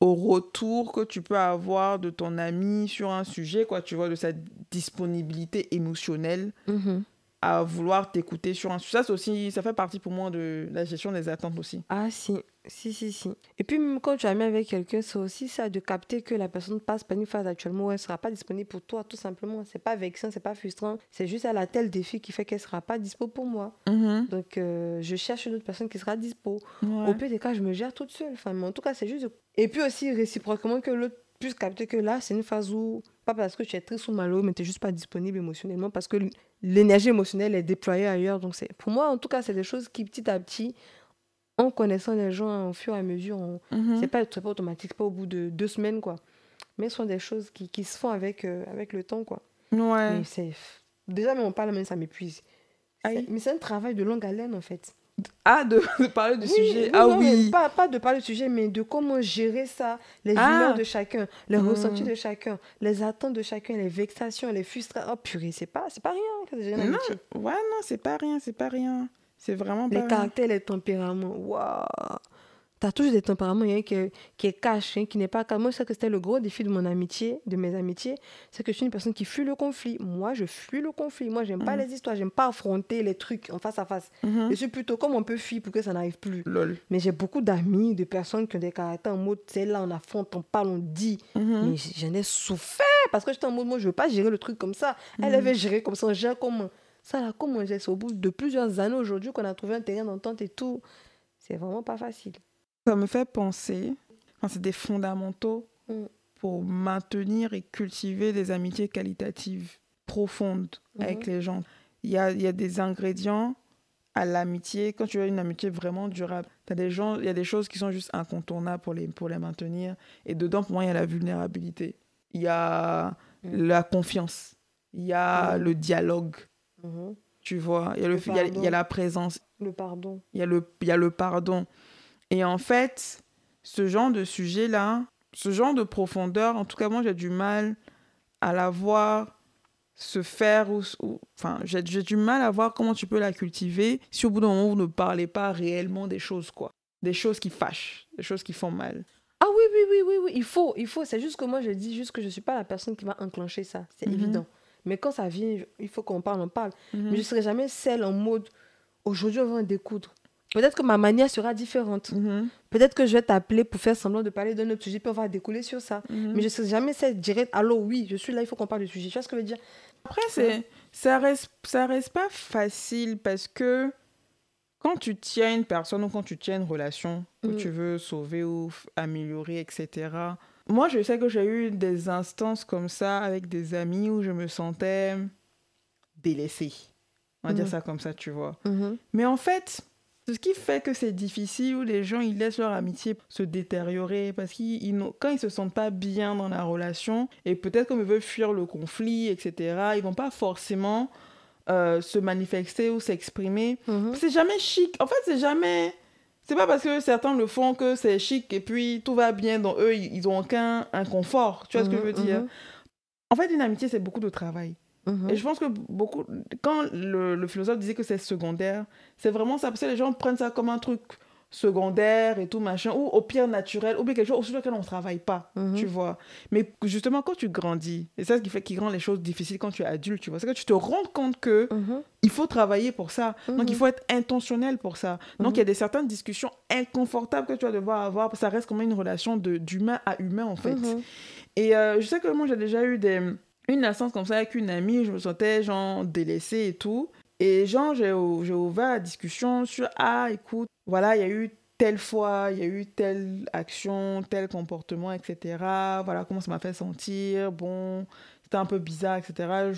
au retour que tu peux avoir de ton ami sur un sujet, quoi, tu vois, de sa disponibilité émotionnelle Mhm. à vouloir t'écouter sur un sujet. Ça, c'est aussi, ça fait partie pour moi de la gestion des attentes aussi. Ah si, si, si, si. Et puis même quand tu es ami avec quelqu'un, c'est aussi ça de capter que la personne passe par une phase actuellement où elle ne sera pas disponible pour toi, tout simplement. C'est pas vexant, c'est pas frustrant. C'est juste elle a tel défi qui fait qu'elle sera pas dispo pour moi. Donc euh, je cherche une autre personne qui sera dispo. Ouais. Au pire des cas, je me gère toute seule. Enfin, mais en tout cas, c'est juste. Et puis aussi réciproquement que l'autre puisse capter que là, c'est une phase où, pas parce que tu es triste ou malheureux, mais tu n'es juste pas disponible émotionnellement, parce que l'énergie émotionnelle est déployée ailleurs. Donc, c'est pour moi, en tout cas, c'est des choses qui, petit à petit, en connaissant les gens au fur et à mesure, on- Mhm. c'est pas, c'est pas automatique, c'est pas au bout de deux semaines, quoi. Mais ce sont des choses qui, qui se font avec, euh, avec le temps, quoi. Ouais. Mais c'est. Déjà, même on parle, même ça m'épuise. C'est- Aïe. Mais c'est un travail de longue haleine, en fait. Ah, de, de parler du Oui, sujet. oui, ah non, mais oui. Pas, pas de parler du sujet, mais de comment gérer ça, les Ah. humeurs de chacun, les Hmm. ressentis de chacun, les attentes de chacun, les vexations, les frustrations. Oh purée, c'est pas, c'est pas rien. que gérer Non. Ouais, non, c'est pas rien, c'est pas rien. C'est vraiment pas Les caractères, les tempéraments. Waouh! T'as toujours des tempéraments, il y a un qui est, qui est qui n'est pas calme. Moi, je sais que c'était le gros défi de mon amitié, de mes amitiés, c'est que je suis une personne qui fuit le conflit. Moi, je fuis le conflit. Moi, j'aime pas Mhm. les histoires, j'aime pas affronter les trucs en face à face. Mhm. Je suis plutôt comme on peut fuir pour que ça n'arrive plus. Lol. Mais j'ai beaucoup d'amis, de personnes qui ont des caractères en mode, c'est là, on affronte, on parle, on dit. Mhm. Mais j'en ai souffert parce que j'étais en mode, moi, je veux pas gérer le truc comme ça. Elle, elle veut gérer comme ça, on gère comment? Ça, là, comment on gère C'est au bout de plusieurs années aujourd'hui qu'on a trouvé un terrain d'entente et tout. C'est vraiment pas facile. Ça me fait penser, enfin, c'est des fondamentaux Mm. pour maintenir et cultiver des amitiés qualitatives profondes avec les gens. Il y a, il y a des ingrédients à l'amitié. Quand tu as une amitié vraiment durable, t'as des gens, il y a des choses qui sont juste incontournables pour les, pour les maintenir. Et dedans, pour moi, il y a la vulnérabilité. Il y a Mm. la confiance. Il y a Mm. le dialogue. Mhm. Tu vois, il y a, le, y a- y la présence Le pardon. il y a le, y a le pardon. Et en fait, ce genre de sujet-là, ce genre de profondeur, en tout cas, moi, j'ai du mal à la voir se faire. Ou, ou- enfin, j'ai j'ai du mal à voir comment tu peux la cultiver si au bout d'un moment, vous ne parlez pas réellement des choses, quoi. Des choses qui fâchent, des choses qui font mal. Ah oui, oui, oui, oui, oui, il faut, il faut. C'est juste que moi, je dis juste que je suis pas la personne qui va enclencher ça. C'est Mhm. évident. Mais quand ça vient, il faut qu'on parle, on parle. Mhm. Mais je serai jamais celle en mode, aujourd'hui, on va en découdre. Peut-être que ma manière sera différente. Mhm. Peut-être que je vais t'appeler pour faire semblant de parler d'un autre sujet, puis on va découler sur ça. Mhm. Mais je ne serai jamais celle directe. Allô, oui, je suis là, il faut qu'on parle du sujet. Tu vois ce que je veux dire? Après, c'est, ça reste, ça reste pas facile parce que quand tu tiens une personne ou quand tu tiens une relation que Mm. tu veux sauver ou améliorer, etc. Moi, je sais que j'ai eu des instances comme ça avec des amis où je me sentais délaissée. On va dire Mm. ça comme ça, tu vois. Mhm. Mais en fait, ce qui fait que c'est difficile où les gens ils laissent leur amitié se détériorer parce qu'ils quand ils se sentent pas bien dans la relation et peut-être comme ils veulent fuir le conflit, etc. Ils vont pas forcément euh, se manifester ou s'exprimer. Mhm. C'est jamais chic. En fait, c'est jamais. C'est pas parce que certains le font que c'est chic et puis tout va bien dans eux, ils ont aucun inconfort. Tu vois ce que je veux Mhm, dire? mhm. En fait, une amitié, c'est beaucoup de travail. Mhm. Et je pense que beaucoup, quand le, le philosophe disait que c'est secondaire, c'est vraiment ça, parce que les gens prennent ça comme un truc secondaire et tout machin, ou au pire naturel, ou bien quelque chose sur lequel on ne travaille pas, Mhm. tu vois. Mais justement, quand tu grandis, et c'est ça qui fait qui rend les choses difficiles quand tu es adulte, tu vois, c'est que tu te rends compte que Mhm. il faut travailler pour ça. Donc, il Mhm. faut être intentionnel pour ça. Donc, il y a des certaines discussions inconfortables que tu vas devoir avoir, parce que ça reste quand même une relation de- d'humain à humain, en fait. Et euh, je sais que moi, j'ai déjà eu des, une instance comme ça avec une amie, je me sentais, genre, délaissée et tout. Et genre, j'ai ou- j'ai ouvert la discussion sur, ah, écoute, voilà, il y a eu telle fois, il y a eu telle action, tel comportement, etc. Voilà comment ça m'a fait sentir. Bon, c'était un peu bizarre, etc.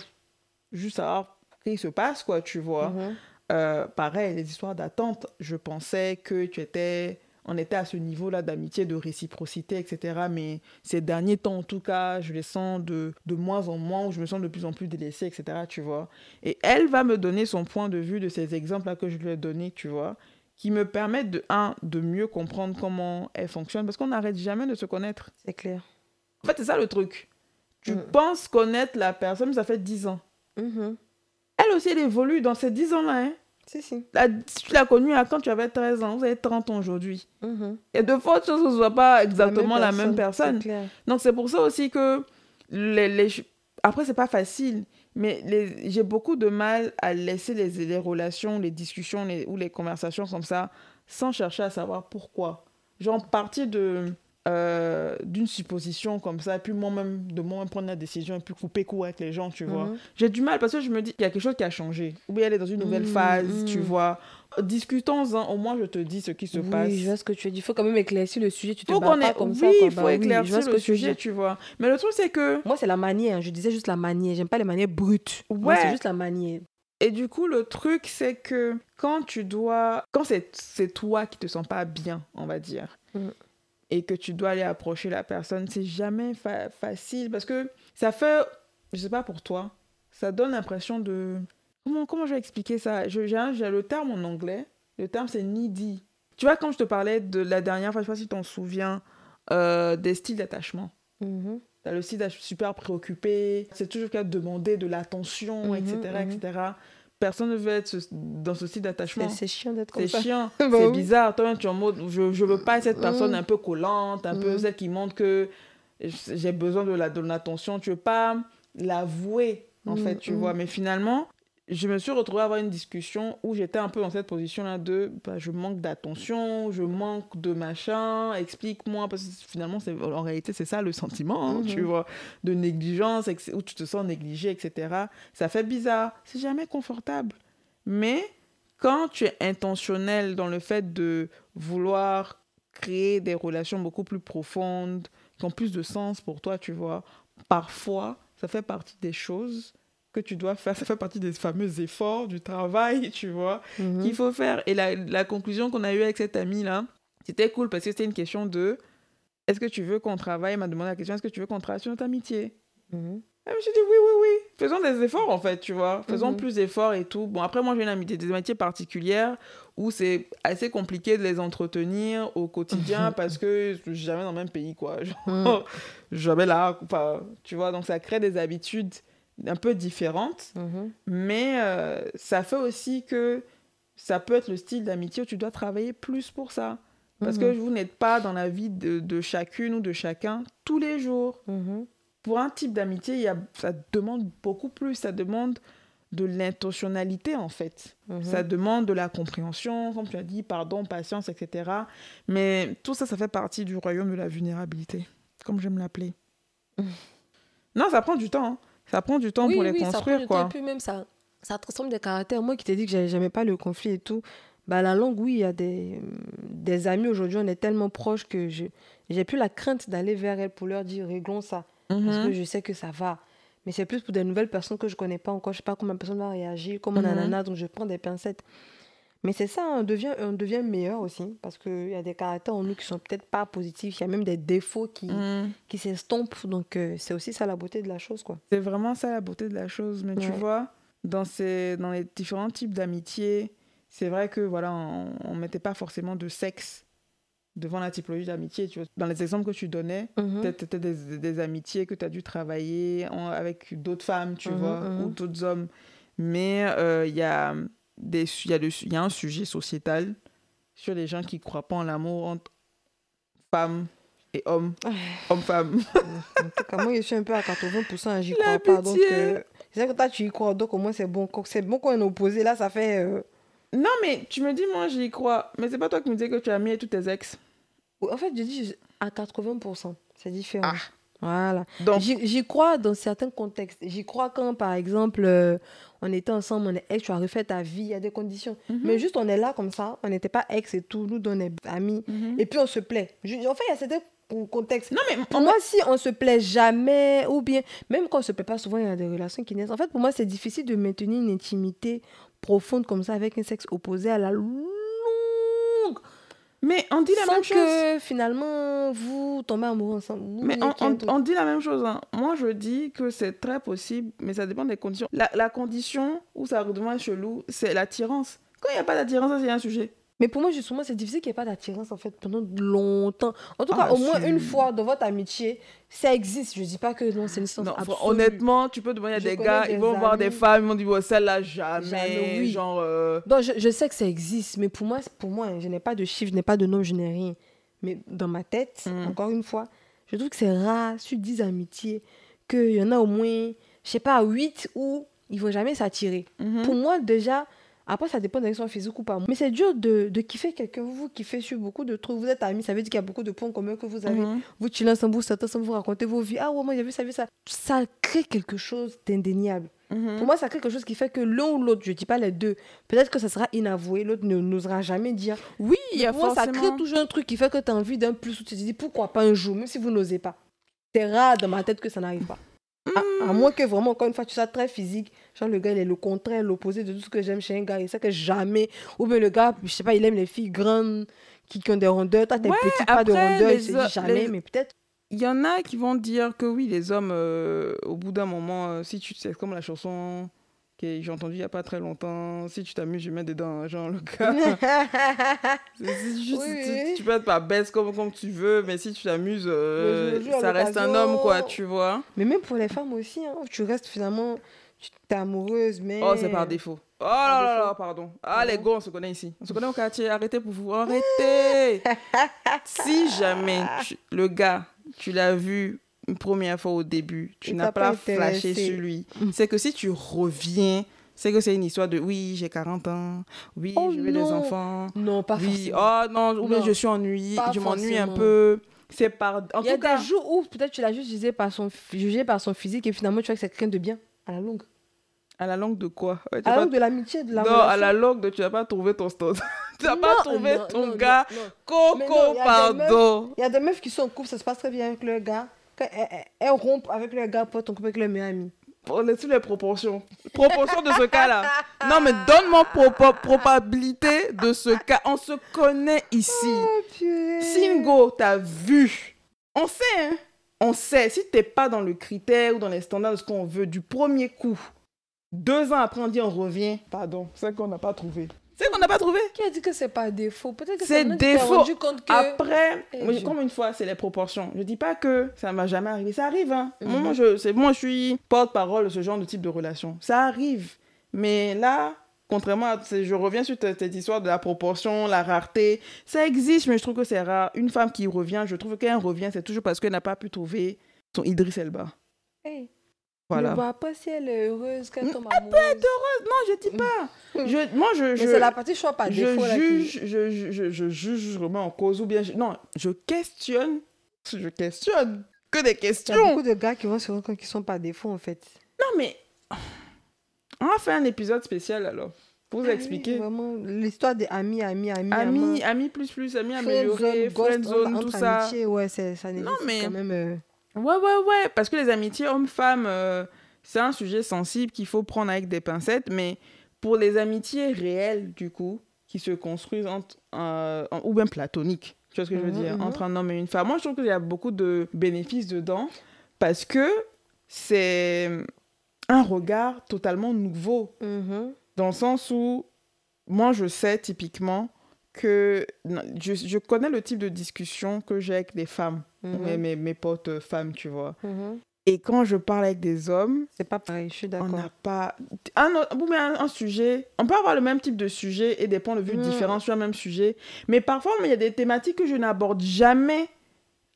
Juste savoir ce qui se passe, quoi, tu vois. Mhm. Euh, pareil, les histoires d'attente, je pensais que tu étais, on était à ce niveau-là d'amitié, de réciprocité, etc. Mais ces derniers temps, en tout cas, je les sens de, de moins en moins, où je me sens de plus en plus délaissée, etc. Tu vois. Et elle va me donner son point de vue de ces exemples-là que je lui ai donnés, tu vois, qui me permettent de, un, de mieux comprendre comment elle fonctionne, parce qu'on n'arrête jamais de se connaître. C'est clair. En fait, c'est ça le truc. Tu Mm. penses connaître la personne, mais ça fait 10 ans. Mhm. Elle aussi, elle évolue dans ces 10 ans-là, hein. Si, si. La- tu l'as connue à quand tu avais 13 ans, vous avez 30 ans aujourd'hui. Mhm. Y a de fortes choses ne soit pas exactement la même, personne. Donc c'est pour ça aussi que les, les... après c'est pas facile, mais les... j'ai beaucoup de mal à laisser les, les relations, les discussions les... ou les conversations comme ça sans chercher à savoir pourquoi. Genre partir de euh, d'une supposition comme ça, et puis moi-même de moi-même prendre la décision et puis couper court avec les gens, tu vois. Mhm. J'ai du mal parce que je me dis qu'il y a quelque chose qui a changé. Ou bien elle est dans une nouvelle Mm, phase, tu mm. vois. Discutons-en, au moins je te dis ce qui se oui, passe. je vois ce que tu dire. Il faut quand même éclaircir le sujet. Tu te Faut bats qu'on pas comme oui, ça. quoi. il faut Bah éclaircir le que sujet, tu vois. Mais le truc, c'est que... Moi, c'est la manière. Je disais juste la manière. J'aime pas les manières brutes. Ouais. c'est juste la manière. Et du coup, le truc, c'est que quand tu dois... Quand c'est c'est toi qui te sens pas bien, on va dire, Mm. Et que tu dois aller approcher la personne, c'est jamais fa- facile parce que ça fait... Je sais pas pour toi, ça donne l'impression de... Comment, comment je vais expliquer ça? J'ai le terme en anglais. Le terme, c'est needy. Tu vois, quand je te parlais de la dernière fois, je sais pas si tu t'en souviens, euh, des styles d'attachement. Mhm. T'as le sida super préoccupé, c'est toujours qu'à demander de l'attention, etc., etc. Personne ne veut être dans ce style C'est d'attachement. c'est chiant d'être comme C'est ça. chiant, Bah c'est oui. bizarre. Toi, tu es en mode, je, je veux pas être cette personne Mhm. un peu collante, un peu Mhm. celle qui montre que j'ai besoin de la de l'attention. Tu veux pas l'avouer, en Mhm, fait, tu vois. Mais finalement, je me suis retrouvée à avoir une discussion où j'étais un peu dans cette position-là de bah, je manque d'attention, je manque de machin, explique-moi. Parce que finalement, en réalité, c'est ça le sentiment, hein, Mhm. tu vois, de négligence, où tu te sens négligé, etc. Ça fait bizarre. C'est jamais confortable. Mais quand tu es intentionnel dans le fait de vouloir créer des relations beaucoup plus profondes, qui ont plus de sens pour toi, tu vois, parfois, ça fait partie des choses que tu dois faire. Ça fait partie des fameux efforts, du travail, tu vois, Mhm. qu'il faut faire. Et la, la conclusion qu'on a eue avec cette amie-là, c'était cool parce que c'était une question de est-ce que tu veux qu'on travaille? Elle m'a demandé la question est-ce que tu veux qu'on travaille sur notre amitié? Mhm. je me suis dit oui, oui, oui. Faisons des efforts en fait, tu vois. Faisons Mhm. plus d'efforts et tout. Bon, après, moi, j'ai une amitié, des amitiés particulières où c'est assez compliqué de les entretenir au quotidien parce que je suis jamais dans le même pays, quoi. Genre, Mhm. jamais là, enfin, tu vois. Donc, ça crée des habitudes un peu différentes. Mhm. Mais euh, ça fait aussi que ça peut être le style d'amitié où tu dois travailler plus pour ça. Parce que Mhm. vous n'êtes pas dans la vie de, de chacune ou de chacun tous les jours Mhm. pour un type d'amitié, ça demande beaucoup plus. Ça demande de l'intentionnalité, en fait. Mhm. Ça demande de la compréhension, comme tu as dit, pardon, patience, etc. Mais tout ça, ça fait partie du royaume de la vulnérabilité, comme j'aime l'appeler. non, ça prend du temps. hein. Ça prend du temps oui, pour les oui, ça prend construire, du quoi. temps. Et puis même, ça, ça transforme des caractères. Moi qui t'ai dit que j'ai- j'aimais pas le conflit et tout, bah, la langue, oui, il y a des, des amis aujourd'hui, on est tellement proches que je j'ai plus la crainte d'aller vers elles pour leur dire réglons ça. Parce que Mhm. je sais que ça va. Mais c'est plus pour des nouvelles personnes que je connais pas encore. Je sais pas comment la personne va réagir, comment Mhm. nanana, donc je prends des pincettes. Mais c'est ça, on devient, on devient meilleur aussi. Parce qu'il y a des caractères en nous qui sont peut-être pas positifs. Il y a même des défauts qui, Mhm. qui s'estompent. Donc euh, c'est aussi ça la beauté de la chose, quoi. C'est vraiment ça la beauté de la chose. Mais tu vois, dans, ces, dans les différents types d'amitié, c'est vrai que voilà, on ne mettait pas forcément de sexe devant la typologie d'amitié. Tu vois. Dans les exemples que tu donnais, peut-être peut-être des, des amitiés que tu as dû travailler en- avec d'autres femmes, tu Mhm, vois, mhm. ou d'autres hommes. Mais euh, il y, a des, y, a le- y a un sujet sociétal sur les gens qui ne croient pas en l'amour entre femmes et hommes, hommes-femmes. En tout cas, moi, je suis un peu à 80%, j'y crois pas. Donc, euh, c'est vrai que toi, tu y crois. Donc, au moins, c'est bon. C'est bon qu'on est opposé. Là, ça fait. euh, Non, mais tu me dis, moi, j'y crois. Mais c'est pas toi qui me disais que tu as mis tous tes ex. En fait, je dis à 80%. C'est différent. Ah. Voilà. Donc, J'y crois dans certains contextes. J'y crois quand, par exemple, euh, on était ensemble, on est ex, tu as refait ta vie, il y a des conditions. Mhm. Mais juste, on est là comme ça, on n'était pas ex et tout, nous, on est amis. Mhm. Et puis, on se plaît. Je- en fait, il y a certains con- contextes. Non, mais Pour moi, si on se plaît jamais, ou bien, même quand on se plaît pas souvent, il y a des relations qui naissent. En fait, pour moi, c'est difficile de maintenir une intimité profonde comme ça avec un sexe opposé à la longue. Mais on dit la sans même chose. que finalement, vous tombez amoureux ensemble. Mais on, on- dit la même chose. hein. Moi, je dis que c'est très possible, mais ça dépend des conditions. La, la condition où ça redevient chelou, c'est l'attirance. Quand il n'y a pas d'attirance, c'est un sujet. Mais pour moi, justement, c'est difficile qu'il n'y ait pas d'attirance en fait pendant longtemps. En tout Ah, cas, au moins une fois dans votre amitié, ça existe. Je dis pas que non, c'est une science Non, absolue. honnêtement, tu peux demander à des gars, des ils vont voir des femmes, ils vont dire, oh, celle-là, jamais. Jamais, oui. Genre, euh, Non, je, je sais que ça existe, mais pour moi, pour moi, je n'ai pas de chiffres, je n'ai pas de nom, je n'ai rien. Mais dans ma tête, Mm. encore une fois, je trouve que c'est rare sur 10 amitiés qu'il y en a au moins, je sais pas, 8 où ils vont jamais s'attirer. mhm. Pour moi, déjà, après, ça dépend de l'action physique ou pas. Mais c'est dur de, de kiffer quelqu'un. Vous, vous kiffez sur beaucoup de trucs. Vous êtes amis, ça veut dire qu'il y a beaucoup de points communs que vous avez. Mhm. Vous chillez ensemble, vous sortez ensemble, vous racontez vos vies. Ah ouais, moi j'ai vu ça, j'ai vu ça. Ça crée quelque chose d'indéniable. Mhm. Pour moi, ça crée quelque chose qui fait que l'un ou l'autre, je dis pas les deux, peut-être que ça sera inavoué, l'autre ne n'osera jamais dire. Oui, il y a moi, ça forcément... crée toujours un truc qui fait que tu as envie d'un plus tu te dis pourquoi pas un jour, même si vous n'osez pas. C'est rare dans ma tête que ça n'arrive pas. À, à moins que vraiment, encore une fois, tu sois très physique. Genre, le gars, il est le contraire, l'opposé de tout ce que j'aime chez un gars. Il sait que jamais. Ou bien le gars, je sais pas, il aime les filles grandes qui, qui ont des rondeurs. Toi, t'es Ouais, petit, pas de rondeurs. Il se dit jamais, les- mais peut-être. Il y en a qui vont dire que oui, les hommes, euh, au bout d'un moment, euh, si tu c'est comme la chanson que j'ai entendue il n'y a pas très longtemps, si tu t'amuses, je mets dedans, genre le Oui, tu, peux être pas baisse comme, comme tu veux, mais si tu t'amuses, euh, ça reste un homme, quoi, tu vois. mais même pour les femmes aussi, hein, tu restes finalement. Tu t'es amoureuse, mais. Oh, c'est par défaut. Oh là là pardon. Ah, les gars, on se connaît ici. On se connaît au quartier. Arrêtez pour vous. Arrêtez. si jamais tu- le gars, tu l'as vu une première fois au début, tu n'as pas pas flashé sur lui, Mm. c'est que si tu reviens, c'est que c'est une histoire de oui, j'ai 40 ans, oui, Oh je veux des enfants, Non, pas oui, forcément. oh non, ou bien Non. je suis ennuyée, Pas je m'ennuie un peu. C'est par. En Il y a tout cas, des jours où peut-être tu l'as juste jugé par, son, jugé par son physique et finalement tu vois que c'est quelqu'un de bien à la longue. à la langue de quoi? Ouais, À la pas- longue de l'amitié, de la Non, relation. à la langue de tu n'as pas trouvé ton stand. tu n'as pas trouvé non, ton non, gars. non, non. Coco, pardon. Il y a des meufs qui sont en couple, ça se passe très bien avec leur gars. Elles rompent avec leur gars, pour être en couple avec leur meilleur ami. On est sur les proportions? Proportions de ce cas-là. Non, mais donne-moi propo- probabilité de ce cas. On se connaît ici. Oh. Singo, t'as vu. On sait, hein. On sait. Si t'es pas dans le critère ou dans les standards de ce qu'on veut du premier coup, deux ans après, on dit on revient. Pardon, c'est qu'on n'a pas trouvé. C'est qu'on n'a pas trouvé? Qui a dit que c'est pas défaut? Peut-être que C'est défaut. rendu compte que. Après, Eh, moi, comme une fois, c'est les proportions. Je dis pas que ça m'a jamais arrivé. Ça arrive, hein. Mhm. Moi, je, c'est, moi, je suis porte-parole de ce genre de type de relation. Ça arrive. Mais là, contrairement à... c'est- Je reviens sur cette, cette histoire de la proportion, la rareté. Ça existe, mais je trouve que c'est rare. Une femme qui revient, je trouve qu'elle revient, c'est toujours parce qu'elle n'a pas pu trouver son Idriss Elba. Hey, Voilà. Vois pas si elle est heureuse, qu'elle tombe Elle amoureuse. Non, je dis pas. Je, moi, je... Mais je... c'est la partie choix par je défaut. qui- juge, je, je, je, je juge, je remets en cause ou bien je- non, je questionne, je questionne que des Il y a questions. beaucoup de gars qui vont se rendre compte qu'ils sont par défaut en fait. Non mais on va faire un épisode spécial alors. Pour vous Ah oui, expliquer. Vraiment, l'histoire des amis, amis, amis. Amis, amis plus plus, amis améliorés, ghost, friendzone, entre tout ça. amitiés, ouais, ça mais- quand même... euh, Ouais, ouais, ouais. Parce que les amitiés hommes-femmes, euh, c'est un sujet sensible qu'il faut prendre avec des pincettes. Mais pour les amitiés réelles, du coup, qui se construisent entre, euh, en- ou bien platoniques, tu vois ce que je veux Mhm, dire, mhm. entre un homme et une femme, moi, je trouve qu'il y a beaucoup de bénéfices dedans. Parce que c'est un regard totalement nouveau. mhm. Dans le sens où, moi, je sais typiquement que je, je connais le type de discussion que j'ai avec des femmes, Mhm. mes, mes, mes potes euh, femmes, tu vois. Mhm. Et quand je parle avec des hommes, C'est pas pareil, je suis on d'accord. n'a pas. Un, un, un sujet. On peut avoir le même type de sujet et des points de vue Mm. différents sur un même sujet. Mais parfois, il y a des thématiques que je n'aborde jamais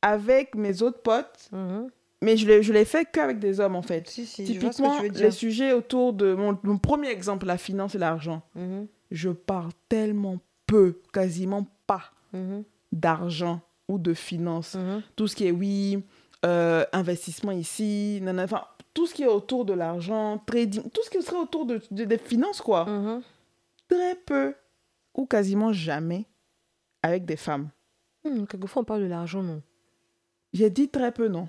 avec mes autres potes. Mhm. Mais je les, je les fais qu'avec des hommes, en fait. Si, si, Typiquement, les sujets autour de. Mon, mon premier exemple, la finance et l'argent. Mhm. Je parle tellement peu, quasiment pas, Mhm. d'argent ou de finance. Mhm. tout ce qui est oui, euh, investissement ici, nanana, enfin, tout ce qui est autour de l'argent, trading, tout ce qui serait autour de, de- des finances, quoi. Mhm. Très peu ou quasiment jamais avec des femmes. Hmm, Quelquefois, on parle de l'argent, non J'ai dit très peu, non.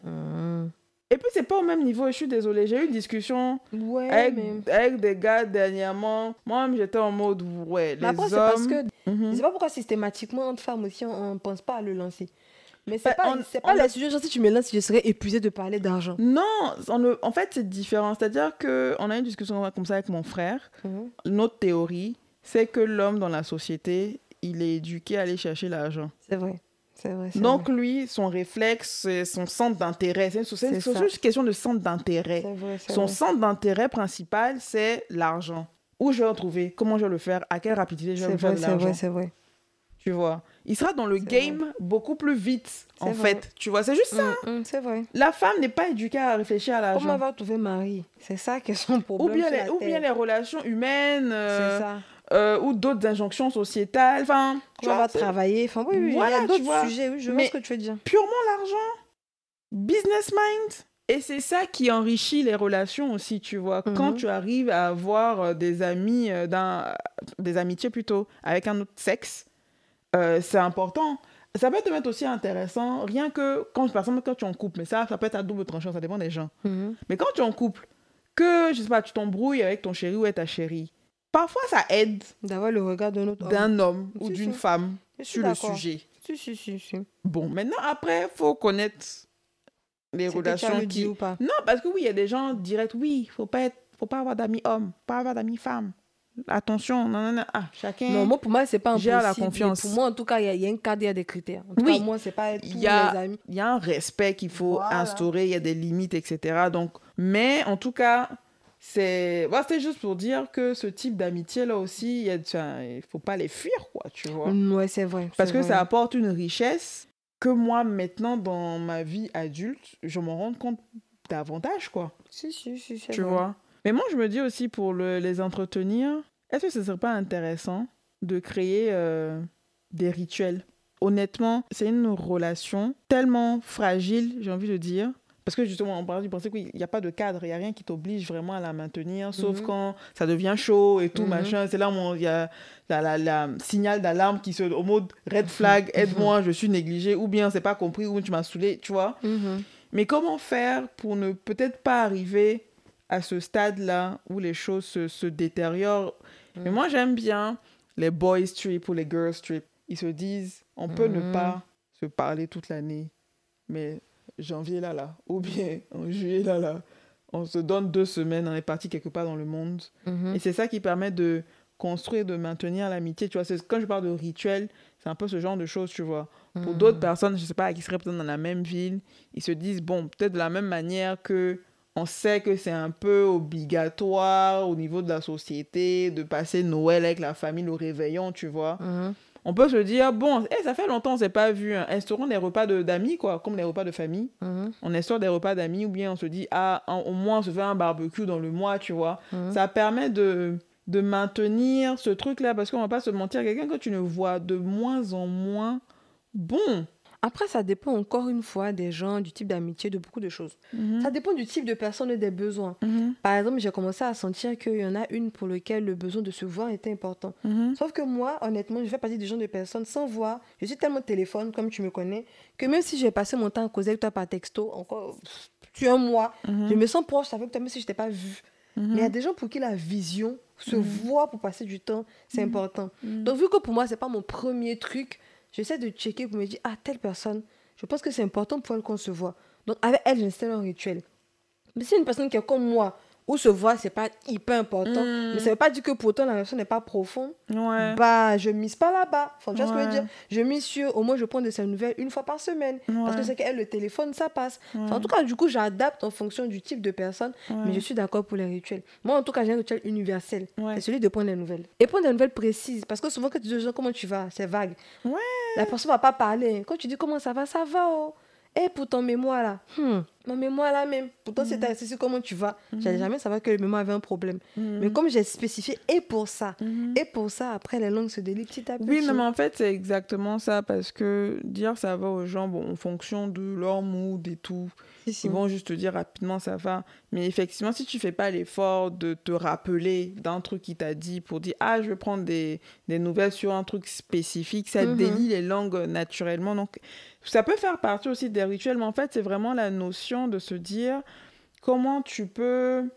Et puis, c'est pas au même niveau, je suis désolée. J'ai eu une discussion Ouais, avec, mais... avec des gars dernièrement. Moi-même, j'étais en mode, ouais, les Mais après, hommes... parce que... Mhm. Je sais pas pourquoi systématiquement, entre femmes aussi, on ne pense pas à le lancer. Mais c'est Bah, pas, on- c'est on pas le- les sujets, genre si tu me lances, je serais épuisée de parler d'argent. Non, on en fait, c'est différent. C'est-à-dire qu'on a une discussion comme ça avec mon frère. Mhm. notre théorie, c'est que l'homme dans la société, il est éduqué à aller chercher l'argent. C'est vrai. Vrai. Donc vrai. lui, son réflexe, son centre d'intérêt. C'est une, c'est une- question de centre d'intérêt. Son vrai. centre d'intérêt principal, c'est l'argent. Où je vais le trouver? Comment je vais le faire? À quelle rapidité je vais me faire c'est l'argent? vrai, c'est vrai. Tu vois? Il sera dans le game beaucoup plus vite, en fait. Tu vois, c'est juste ça. Mm, mm, c'est vrai. La femme n'est pas éduquée à réfléchir à Comment l'argent. va trouver mari C'est ça qui est son Ou problème. bien, sur les, ou bien les relations humaines, euh, C'est ça. Euh, ou d'autres injonctions sociétales. Enfin, tu Comment elle vois, va c'est- travailler Enfin, oui, oui, Voilà, il y a d'autres sujets. Oui, je Mais- vois ce que tu veux dire. purement l'argent. Business mind. Et c'est ça qui enrichit les relations aussi, tu vois. Quand Mhm. tu arrives à avoir euh, des amis, euh, d'un- des amitiés plutôt, avec un autre sexe, euh, c'est important. Ça peut te mettre aussi intéressant, rien que quand, par exemple, quand tu es en couple, mais ça, ça peut être à double tranchant, ça dépend des gens. Mhm. Mais quand tu es en couple, que, je sais pas, tu t'embrouilles avec ton chéri ou avec ta chérie, parfois ça aide D'avoir le regard d'un autre homme. d'un homme ou Si, d'une si. femme Je sur le sujet. Si, si, si, si. Bon, maintenant, après, faut connaître les relations dit qui... ou pas Non, parce que oui, il y a des gens directs, oui, faut pas être, faut pas avoir d'amis hommes, pas avoir d'amis femmes. Attention, non, non, non, ah, chacun. Non, moi, pour moi, c'est pas impossible. Gère la confiance. Pour moi, en tout cas, il y, a- il y a un cadre, il y a des critères. En tout Oui. cas, moi, c'est pas tous Il y a- mes amis. Il y a un respect qu'il faut Voilà. instaurer, il y a des limites, etc. Donc, mais en tout cas, c'est, voilà, c'était juste pour dire que ce type d'amitié là aussi, il il faut pas les fuir, quoi, tu vois. Mm, Ouais, c'est vrai. Parce que vrai. ça apporte une richesse que moi, maintenant, dans ma vie adulte, je m'en rends compte davantage, quoi. Si, si, si, Tu vrai. vois Mais moi, je me dis aussi pour le- les entretenir, est-ce que ce serait pas intéressant de créer euh, des rituels? Honnêtement, c'est une relation tellement fragile, j'ai envie de dire. Parce que justement, on parle du principe qu'il n'y a pas de cadre, il n'y a rien qui t'oblige vraiment à la maintenir, sauf Mhm. quand ça devient chaud et tout, Mhm. machin. C'est là où il y a la, la, la signal d'alarme qui se. au mode red flag, aide-moi, je suis négligé, ou bien c'est pas compris, ou tu m'as saoulé, tu vois. Mhm. Mais comment faire pour ne peut-être pas arriver à ce stade-là où les choses se, se détériorent? Mais moi, j'aime bien les boys trip ou les girls trip. Ils se disent, on peut ne Mhm. pas se parler toute l'année, mais janvier là là, ou bien en juillet là là, on se donne deux semaines, on est parti quelque part dans le monde. Mhm. Et c'est ça qui permet de construire, de maintenir l'amitié. Tu vois, c'est- quand je parle de rituel, c'est un peu ce genre de choses, tu vois. Pour Mhm. d'autres personnes, je sais pas, qui seraient peut-être dans la même ville, ils se disent, bon, peut-être de la même manière que on sait que c'est un peu obligatoire au niveau de la société de passer Noël avec la famille, le réveillon, tu vois. Mhm. On peut se dire, bon, eh, ça fait longtemps on s'est pas vu, hein. instaurons des repas de- d'amis, quoi, comme les repas de famille? Mhm. On instaure des repas d'amis ou bien on se dit, ah, en- au moins on se fait un barbecue dans le mois, tu vois. Mhm. Ça permet de, de maintenir ce truc-là parce qu'on va pas se mentir, quelqu'un que tu ne vois de moins en moins, bon, Après, ça dépend encore une fois des gens, du type d'amitié, de beaucoup de choses. Mhm. Ça dépend du type de personne et des besoins. Mhm. Par exemple, j'ai commencé à sentir qu'il y en a une pour laquelle le besoin de se voir était important. Mhm. Sauf que moi, honnêtement, je fais partie des gens de personnes sans voir. Je suis tellement téléphone, comme tu me connais, que même si j'ai passé mon temps à causer avec toi par texto, encore tu un mois, je me sens proche avec toi, même si je t'ai pas vu. Mhm. Mais il y a des gens pour qui la vision, se voir pour passer du temps, c'est important. Donc, vu que pour moi, c'est pas mon premier truc, j'essaie de checker pour me dire, ah, telle personne, je pense que c'est important pour elle qu'on se voit. Donc, avec elle, j'installe un rituel. Mais si une personne qui est comme moi, où se voir, c'est pas hyper important, Mhm. mais ça veut pas dire que pour autant la relation n'est pas profonde, Ouais. bah, je mise pas là-bas. Enfin, tu vois ce que je veux dire Je mise sur, au moins, je prends de ses nouvelles une fois par semaine. Parce que c'est qu'elle, le téléphone, ça passe. Enfin, en tout cas, du coup, j'adapte en fonction du type de personne, mais je suis d'accord pour les rituels. Moi, en tout cas, j'ai un rituel universel. C'est celui de prendre des nouvelles. Et prendre des nouvelles précises. Parce que souvent, quand tu dis aux gens comment tu vas, c'est vague. Ouais. La personne va pas parler. Quand tu dis comment ça va, ça va. Oh. Et pour ton mémoire là, hmm, mon mémoire là même. Pourtant, c'est ta c'est comment tu vas. J'allais jamais savoir que le mémoire avait un problème. Mhm. Mais comme j'ai spécifié, et pour ça, Mhm. et pour ça, après, les langues se délient petit à petit. Oui, non, mais en fait, c'est exactement ça, parce que dire ça va aux gens, bon, en fonction de leur mood et tout, Si, si. ils vont juste te dire rapidement ça va. Mais effectivement, si tu fais pas l'effort de te rappeler d'un truc qu'il t'a dit pour dire, ah, je vais prendre des, des nouvelles sur un truc spécifique, ça Mhm. délie les langues naturellement. Donc, ça peut faire partie aussi des rituels, mais en fait, c'est vraiment la notion de se dire comment tu peux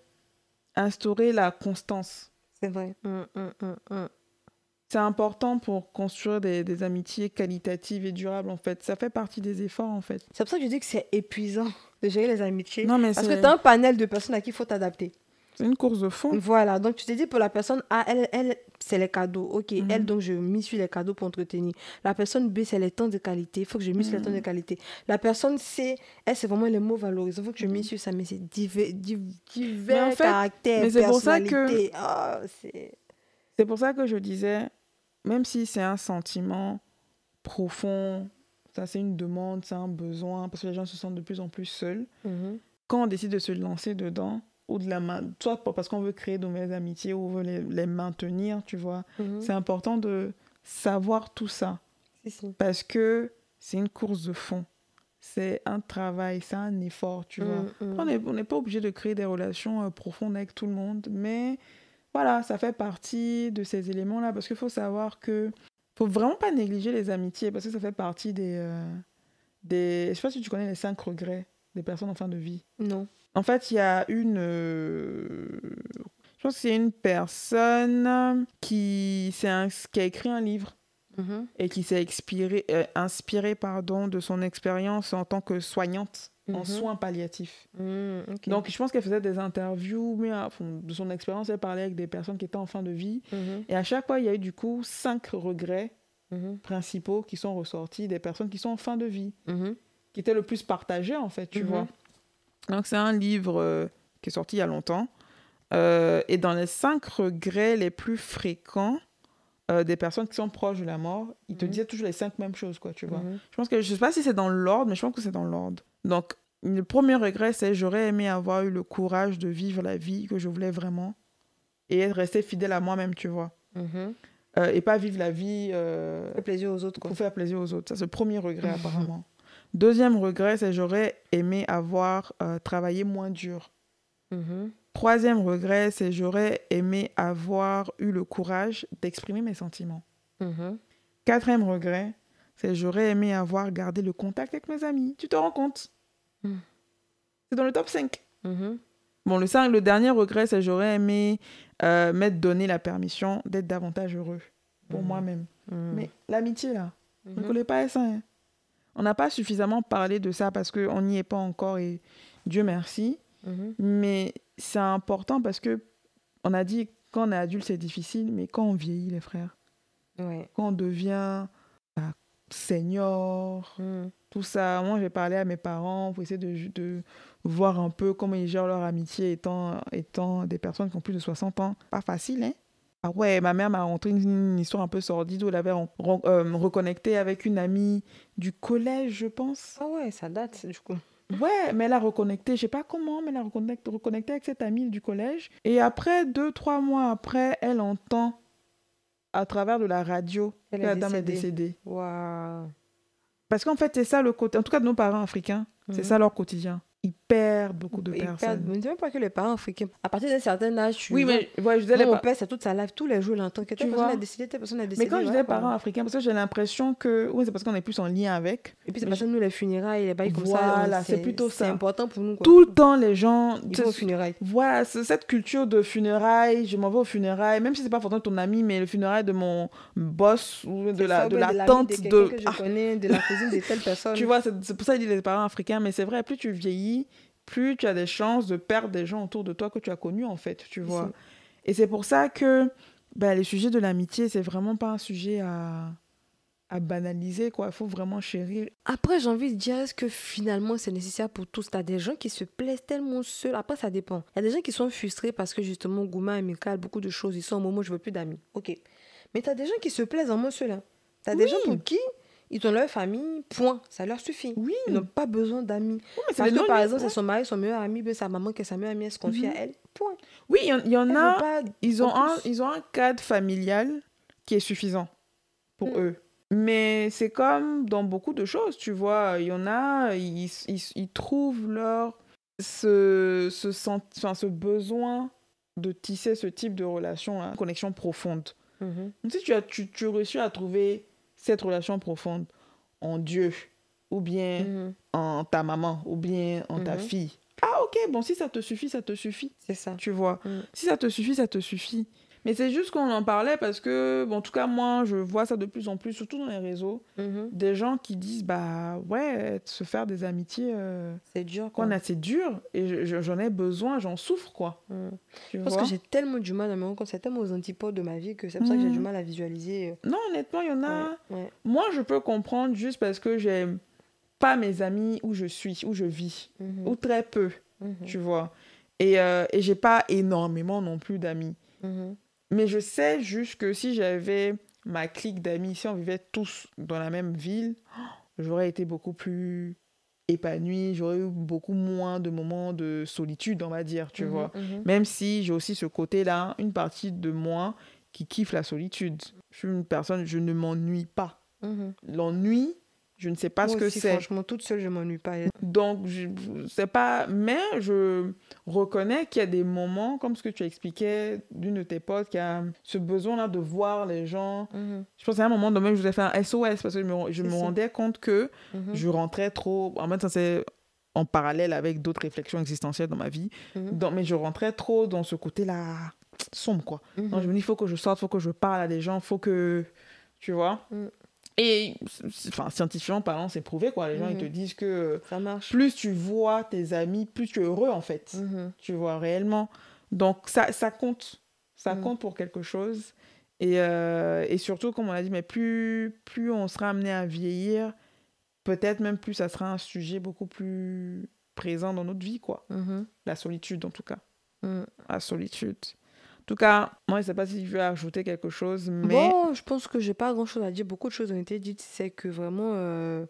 instaurer la constance. C'est vrai. Hum, hum, hum. C'est important pour construire des, des amitiés qualitatives et durables, en fait. Ça fait partie des efforts, en fait. C'est pour ça que je dis que c'est épuisant de gérer les amitiés. Non, mais Parce que c'est tu as un panel de personnes à qui il faut t'adapter. C'est une course de fond. Voilà, donc tu te dis pour la personne A, elle, elle c'est les cadeaux. Ok, Mhm. elle, donc je mise sur les cadeaux pour entretenir. La personne B, c'est les temps de qualité. Il faut que je mise sur les temps de Mhm. qualité. La personne C, elle, c'est vraiment les mots valorisants. Il faut que je mise sur ça, mais c'est divers, div- divers Mais en fait, caractères, mais c'est pour ça que-. Ah, c'est... Pour ça que je disais, même si c'est un sentiment profond, ça c'est une demande, c'est un besoin, parce que les gens se sentent de plus en plus seuls, Mhm. quand on décide de se lancer dedans, ou de la main, soit parce qu'on veut créer de nouvelles amitiés ou on veut les, les maintenir, tu vois, Mhm. c'est important de savoir tout ça, Si, parce que c'est une course de fond. C'est un travail, c'est un effort, tu vois. On n'est on n'est pas obligé de créer des relations euh, profondes avec tout le monde, mais voilà, ça fait partie de ces éléments-là, parce qu'il faut savoir que faut vraiment pas négliger les amitiés, parce que ça fait partie des... euh, des... Je sais pas si tu connais les cinq regrets des personnes en fin de vie. Non. En fait, il y a une... euh, Je pense que c'est une personne qui, un- qui a écrit un livre Mhm. et qui s'est euh, inspiré pardon, de son expérience en tant que soignante en Mhm. soins palliatifs. Mhm. Donc, je pense qu'elle faisait des interviews, mais fond, de son expérience, elle parlait avec des personnes qui étaient en fin de vie. Et à chaque fois, il y a eu du coup cinq regrets principaux qui sont ressortis des personnes qui sont en fin de vie, qui étaient le plus partagées, en fait, tu vois. Donc, c'est un livre euh, qui est sorti il y a longtemps. Euh, et dans les cinq regrets les plus fréquents euh, des personnes qui sont proches de la mort, ils te Mhm. disaient toujours les cinq mêmes choses, quoi, tu vois. Mhm. Je pense que je sais pas si c'est dans l'ordre, mais je pense que c'est dans l'ordre. Donc, le premier regret, c'est j'aurais aimé avoir eu le courage de vivre la vie que je voulais vraiment et être resté fidèle à moi-même, tu vois. Mhm. Euh, et pas vivre la vie euh, Fait plaisir aux autres, quoi. pour faire plaisir aux autres. Ça, c'est le premier regret, apparemment. Deuxième regret, c'est j'aurais aimé avoir euh, travaillé moins dur. Mhm. Troisième regret, c'est j'aurais aimé avoir eu le courage d'exprimer mes sentiments. Mhm. Quatrième regret, c'est j'aurais aimé avoir gardé le contact avec mes amis. Tu te rends compte? Mm. C'est dans le top 5. Mhm. Bon, le, cinq- le dernier regret, c'est j'aurais aimé euh, m'être donné la permission d'être davantage heureux pour Mhm. moi-même. Mhm. Mais l'amitié, là, on ne connaît pas ça. hein. On n'a pas suffisamment parlé de ça parce qu'on n'y est pas encore et Dieu merci. Mhm. Mais c'est important parce que on a dit quand on est adulte, c'est difficile, mais quand on vieillit, les frères, Ouais. quand on devient bah, senior, Mhm. tout ça. Moi, j'ai parlé à mes parents pour essayer de, de voir un peu comment ils gèrent leur amitié étant, étant des personnes qui ont plus de 60 ans. Pas facile, hein ah ouais, ma mère m'a rentré une, une histoire un peu sordide où elle avait ren- ren- euh, reconnecté avec une amie du collège, je pense. Ah ouais, ça date, du coup. Ouais, mais elle a reconnecté, je sais pas comment, mais elle a reconnecté, reconnecté avec cette amie du collège. Et après, deux, trois mois après, elle entend à travers de la radio Elle que la dame est décédée. décédée. Waouh. Parce qu'en fait, c'est ça le côté. En tout cas, de nos parents africains, c'est Mhm. ça leur quotidien. Ils perdent beaucoup de Ils perdent- personnes. Mais dis même pas que les parents africains. À partir d'un certain âge, tu Oui, vois, mais ouais, je disais mon père, c'est toute sa life. Tous les jours, il entend que Tu telle personne a décidé, telle personne a décidé. Mais quand je disais parents africains, parce que j'ai l'impression que. Oui, c'est parce qu'on est plus en lien avec. Et puis, c'est Mais parce que nous, les funérailles, les bails comme ça. Voilà, on- c'est plutôt C'est ça. important pour nous. Quoi. Tout le temps, les gens. Ils vont aux funérailles. Voilà, c'est cette culture de funérailles, je m'en vais aux funérailles, même si c'est pas forcément ton ami, mais le funérail de mon boss ou de C'est la, ça, de ouais, la tante de. que je Ah, connais, de la cousine de telle personne. tu vois, c'est c'est pour ça qu'ils disent les parents africains, mais c'est vrai, plus tu vieillis, plus tu as des chances de perdre des gens autour de toi que tu as connus, en fait, tu vois. Et c'est pour ça que ben, les sujets de l'amitié, c'est vraiment pas un sujet à, à banaliser, quoi. Il faut vraiment chérir. Après, j'ai envie de dire, est-ce que finalement c'est nécessaire pour tous? T'as des gens qui se plaisent tellement seuls. Après, ça dépend. Il y a des gens qui sont frustrés parce que justement, Gouma, amical, beaucoup de choses, ils sont au moment où je veux plus d'amis. Ok. Mais t'as des gens qui se plaisent en moi seul. Hein. T'as des gens pour qui ils ont leur famille, point. Ça leur suffit. Oui, Ils n'ont pas besoin d'amis. Oui, Parce que par exemple, c'est son mari, son meilleur ami, ben, sa maman, que sa meilleure amie, elle se confie Mhm. à elle. Point. Oui, il y en- y, a. pas Ils ont, un, ils ont un cadre familial qui est suffisant pour Mm. eux. Mais c'est comme dans beaucoup de choses, tu vois. Il y en a, ils, ils, ils trouvent leur. Ce, ce, sent- enfin, ce besoin de tisser ce type de relation, hein, connexion profonde. Mhm. Donc, si tu as tu, tu réussis à trouver cette relation profonde en Dieu, ou bien Mhm. en ta maman, ou bien en ta Mhm. fille. Ah, ok, bon, si ça te suffit, ça te suffit C'est ça. tu vois. Mm. Si ça te suffit, ça te suffit. Mais c'est juste qu'on en parlait parce que, bon, en tout cas, moi, je vois ça de plus en plus, surtout dans les réseaux, Mhm. des gens qui disent, bah ouais, se faire des amitiés, euh, C'est dur. Quoi. a, c'est dur, et je- je- j'en ai besoin, j'en souffre, quoi. Tu Parce vois que j'ai tellement du mal à me rendre compte, c'est tellement aux antipodes de ma vie que c'est pour ça que j'ai Mhm. du mal à visualiser. euh, Non, honnêtement, il y en a... ouais, ouais. Moi, je peux comprendre juste parce que j'aime pas mes amis où je suis, où je vis, Mhm. ou très peu, tu vois. Et, euh, et j'ai pas énormément non plus d'amis. Mais je sais juste que si j'avais ma clique d'amis, si on vivait tous dans la même ville, j'aurais été beaucoup plus épanouie, j'aurais eu beaucoup moins de moments de solitude, on va dire, tu Mhm, vois. mhm. Même si j'ai aussi ce côté-là, une partie de moi qui kiffe la solitude. Je suis une personne, je ne m'ennuie pas. Mhm. L'ennui, je ne sais pas Moi ce que c'est. Franchement, toute seule, je m'ennuie pas. Donc, je sais pas, mais je reconnais qu'il y a des moments, comme ce que tu expliquais d'une de tes potes, qui a ce besoin-là de voir les gens. Mhm, Je pense à un moment, même, je vous ai fait un SOS parce que je me, je rendais compte que mhm, je rentrais trop. En fait, ça c'est en parallèle avec d'autres réflexions existentielles dans ma vie. mhm, mais je rentrais trop dans ce côté-là sombre, quoi. Donc, je me dis, il faut que je sorte, il faut que je parle à des gens, il faut que. Tu vois Mm. Et, enfin, scientifiquement parlant, c'est prouvé, quoi. Les gens, ils te Mhm. disent que Ça marche. plus tu vois tes amis, plus tu es heureux, en fait. Mhm, Tu vois, réellement. Donc, ça, ça compte. Ça Mm. compte pour quelque chose. Et, euh, et surtout, comme on l'a dit, mais plus, plus on sera amené à vieillir, peut-être même plus ça sera un sujet beaucoup plus présent dans notre vie, quoi. mhm, La solitude, en tout cas. mhm. La solitude. En tout cas, moi, je ne sais pas si je veux ajouter quelque chose, mais... Bon, je pense que j'ai pas grand chose à dire. Beaucoup de choses ont été dites. C'est que vraiment, euh,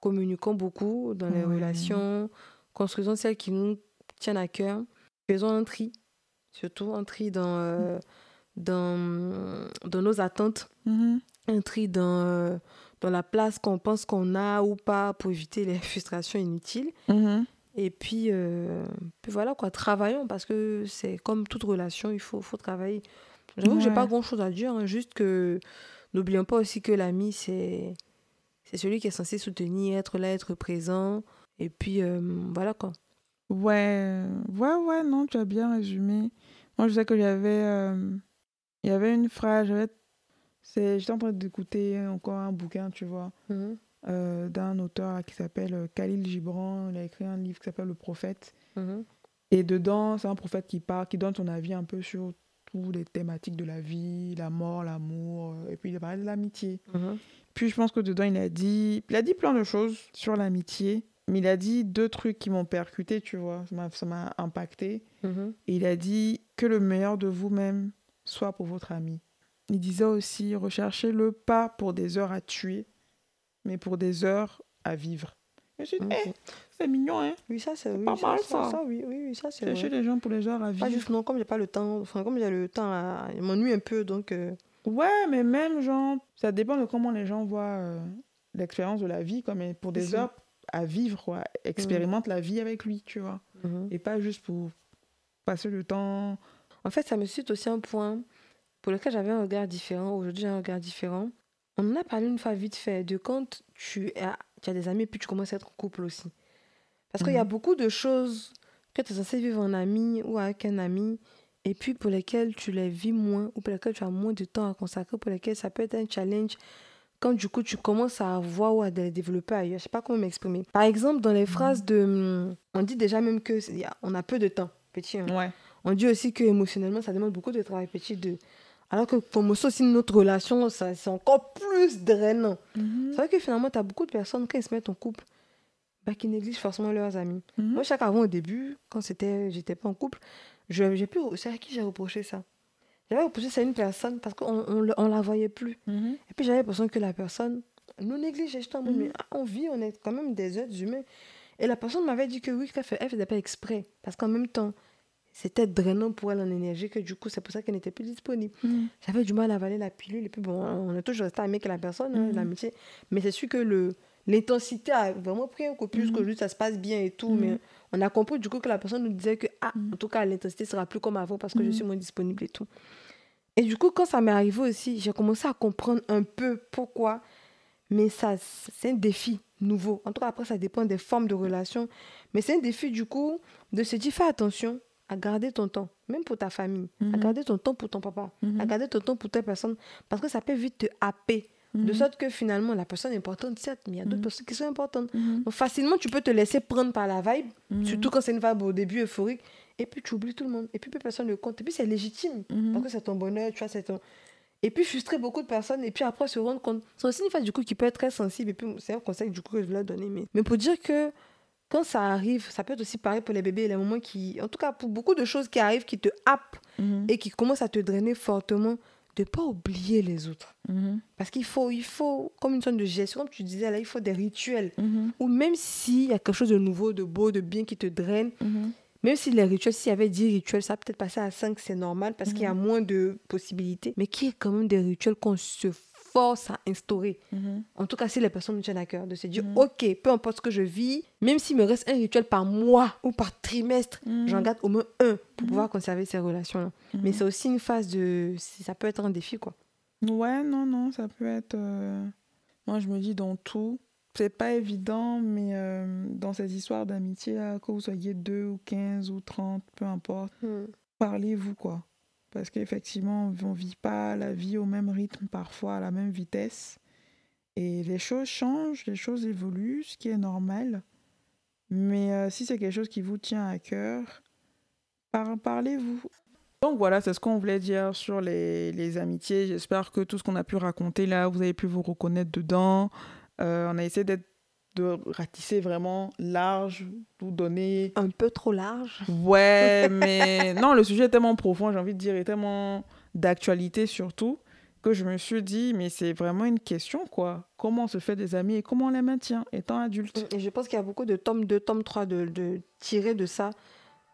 communiquons beaucoup dans les relations, construisons celles qui nous tiennent à cœur. Faisons un tri, surtout un tri dans, euh, dans, dans nos attentes, Mhm. un tri dans, euh, dans la place qu'on pense qu'on a ou pas pour éviter les frustrations inutiles. Mhm. Et puis, euh, puis voilà quoi, travaillons parce que c'est comme toute relation, il faut, faut travailler. J'avoue que j'ai pas grand chose à dire, hein, juste que n'oublions pas aussi que l'ami, c'est c'est celui qui est censé soutenir, être là, être présent. Et puis euh, voilà quoi. Ouais, ouais, ouais, non, tu as bien résumé. Moi, je sais que j'avais... euh, Il y avait une phrase, J'étais en train d'écouter encore un bouquin, tu vois, Mhm, euh, d'un auteur qui s'appelle euh, Khalil Gibran. Il a écrit un livre qui s'appelle Le Prophète. mhm, Et dedans, c'est un prophète qui parle, qui donne son avis un peu sur toutes les thématiques de la vie, la mort, l'amour, euh, et puis il a parlé de l'amitié. mhm, Puis je pense que dedans, il a dit, il a dit plein de choses sur l'amitié, mais il a dit deux trucs qui m'ont percuté, tu vois, ça m'a- ça m'a impacté. mhm, Et il a dit que le meilleur de vous-même soit pour votre ami. Il disait aussi, recherchez-le pas pour des heures à tuer, mais pour des heures à vivre. Je me suis dit, ok. Eh, c'est mignon, hein Oui, ça c'est oui, pas ça, mal, ça, ça. oui, oui, oui, ça c'est Chercher vrai. les gens pour les heures à vivre. Pas juste non, comme j'ai pas le temps, enfin comme j'ai le temps, à... il m'ennuie un peu donc. euh, Ouais, mais même, genre, ça dépend de comment les gens voient euh, l'expérience de la vie, comme pour des heures à vivre, quoi. Expérimente la vie avec lui, tu vois. Mhm. Et pas juste pour passer le temps. En fait, ça me cite aussi un point pour lequel j'avais un regard différent. Aujourd'hui, j'ai un regard différent. On en a parlé une fois vite fait de quand tu as, tu as des amis et puis tu commences à être en couple aussi. Parce qu'il y a Mhm. beaucoup de choses que tu es censé vivre en ami ou avec un ami et puis pour lesquelles tu les vis moins ou pour lesquelles tu as moins de temps à consacrer, pour lesquelles ça peut être un challenge quand du coup tu commences à voir ou à les développer ailleurs. Je sais pas comment m'exprimer. Par exemple, dans les phrases de... On dit déjà même que on a peu de temps. Petit, hein. Ouais. On dit aussi que émotionnellement, ça demande beaucoup de travail petit. De... Alors que pour moi aussi, notre relation, ça, c'est encore plus drainant. Mhm. C'est vrai que finalement, tu as beaucoup de personnes, quand ils se mettent en couple, bah, qui négligent forcément leurs amis. Mhm. Moi, chaque avant, au début, quand c'était, j'étais pas en couple, je, j'ai pu, c'est à qui j'ai reproché ça? J'avais reproché ça à une personne parce qu'on on, la voyait plus. Mhm. Et puis j'avais l'impression que la personne nous négligeait. J'étais en mode, mais ah, on vit, on est quand même des êtres humains. Et la personne m'avait dit que oui, qu'elle fait, elle faisait pas exprès. Parce qu'en même temps, c'était drainant pour elle en énergie, que du coup, c'est pour ça qu'elle n'était plus disponible. Mhm. J'avais du mal à avaler la pilule. Et puis bon, on est toujours resté amis avec la personne, hein, Mhm. l'amitié. Mais c'est sûr que le, l'intensité a vraiment pris un coup plus Mhm. qu'aujourd'hui, ça se passe bien et tout. Mhm. Mais on a compris du coup que la personne nous disait que, ah, en tout cas, l'intensité sera plus comme avant parce que je suis moins disponible et tout. Et du coup, quand ça m'est arrivé aussi, j'ai commencé à comprendre un peu pourquoi. Mais ça, c'est un défi nouveau. En tout cas, après, ça dépend des formes de relations. Mais c'est un défi, du coup, de se dire, fais attention à garder ton temps, même pour ta famille, à Mhm. garder ton temps pour ton papa, Mhm. à garder ton temps pour telle personne, parce que ça peut vite te happer. De Mhm. sorte que finalement, la personne est importante, certes, mais il y a d'autres Mhm. personnes qui sont importantes. Mhm. Donc facilement, tu peux te laisser prendre par la vibe, Mhm. surtout quand c'est une vibe au début euphorique, et puis tu oublies tout le monde, et puis plus personne ne compte, et puis c'est légitime, Mhm. parce que c'est ton bonheur, tu vois, c'est ton... Et puis frustrer beaucoup de personnes, et puis après se rendre compte. C'est aussi une phase du coup qui peut être très sensible, et puis c'est un conseil du coup que je voulais donner. Mais, mais pour dire que quand ça arrive, ça peut être aussi pareil pour les bébés, les moments qui... En tout cas, pour beaucoup de choses qui arrivent, qui te happent, Mhm. et qui commencent à te drainer fortement, de pas oublier les autres. Mhm. Parce qu'il faut, il faut, comme une sorte de gestion, comme tu disais là, il faut des rituels. Mhm. Ou même s'il y a quelque chose de nouveau, de beau, de bien qui te draine, même si les rituels, s'il y avait 10 rituels, ça peut-être passer à 5, c'est normal parce qu'il y a moins de possibilités. Mais qu'il y ait quand même des rituels qu'on se force à instaurer. Mhm. En tout cas, si les personnes me tiennent à cœur, de se dire, Mhm. ok, peu importe ce que je vis, même s'il me reste un rituel par mois ou par trimestre, Mhm. j'en garde au moins un pour pouvoir conserver ces relations-là. Mais c'est aussi une phase de... Ça peut être un défi, quoi. Ouais, non, non, ça peut être. euh, Moi, je me dis dans tout, c'est pas évident, mais euh, dans ces histoires d'amitié, que vous soyez 2 ou 15 ou 30, peu importe, parlez-vous, quoi. Parce qu'effectivement, on vit pas la vie au même rythme, parfois à la même vitesse. Et les choses changent, les choses évoluent, ce qui est normal. Mais euh, si c'est quelque chose qui vous tient à cœur, par- parlez-vous. Donc voilà, c'est ce qu'on voulait dire sur les, les amitiés. J'espère que tout ce qu'on a pu raconter là, vous avez pu vous reconnaître dedans. Euh, on a essayé d'être de ratisser vraiment large, vous donner Un peu trop large. Ouais, mais non, le sujet est tellement profond, j'ai envie de dire, et tellement d'actualité surtout, que je me suis dit, mais c'est vraiment une question, quoi. Comment on se fait des amis et comment on les maintient étant adulte? Et je pense qu'il y a beaucoup de tomes 2, tome 3 de, de tirés de ça,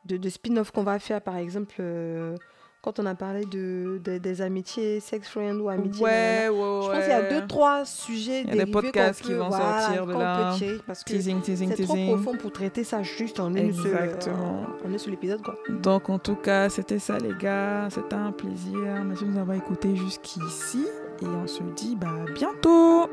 de, de spin-off qu'on va faire, par exemple, euh, quand on a parlé de, de- des amitiés sex friend ou amitiés. Ouais, ouais, ouais. Je pense qu'il y a deux, trois sujets Il y a des dérivés podcasts qu'on qui peut- vont voilà, sortir de là. peut parce que Teasing, teasing, c'est trop profond pour traiter ça juste en une seule, euh, Exactement. en un seul épisode, quoi. Donc, en tout cas, c'était ça, les gars. C'était un plaisir. Merci de nous avoir écoutés jusqu'ici. Et on se dit, bah, à bientôt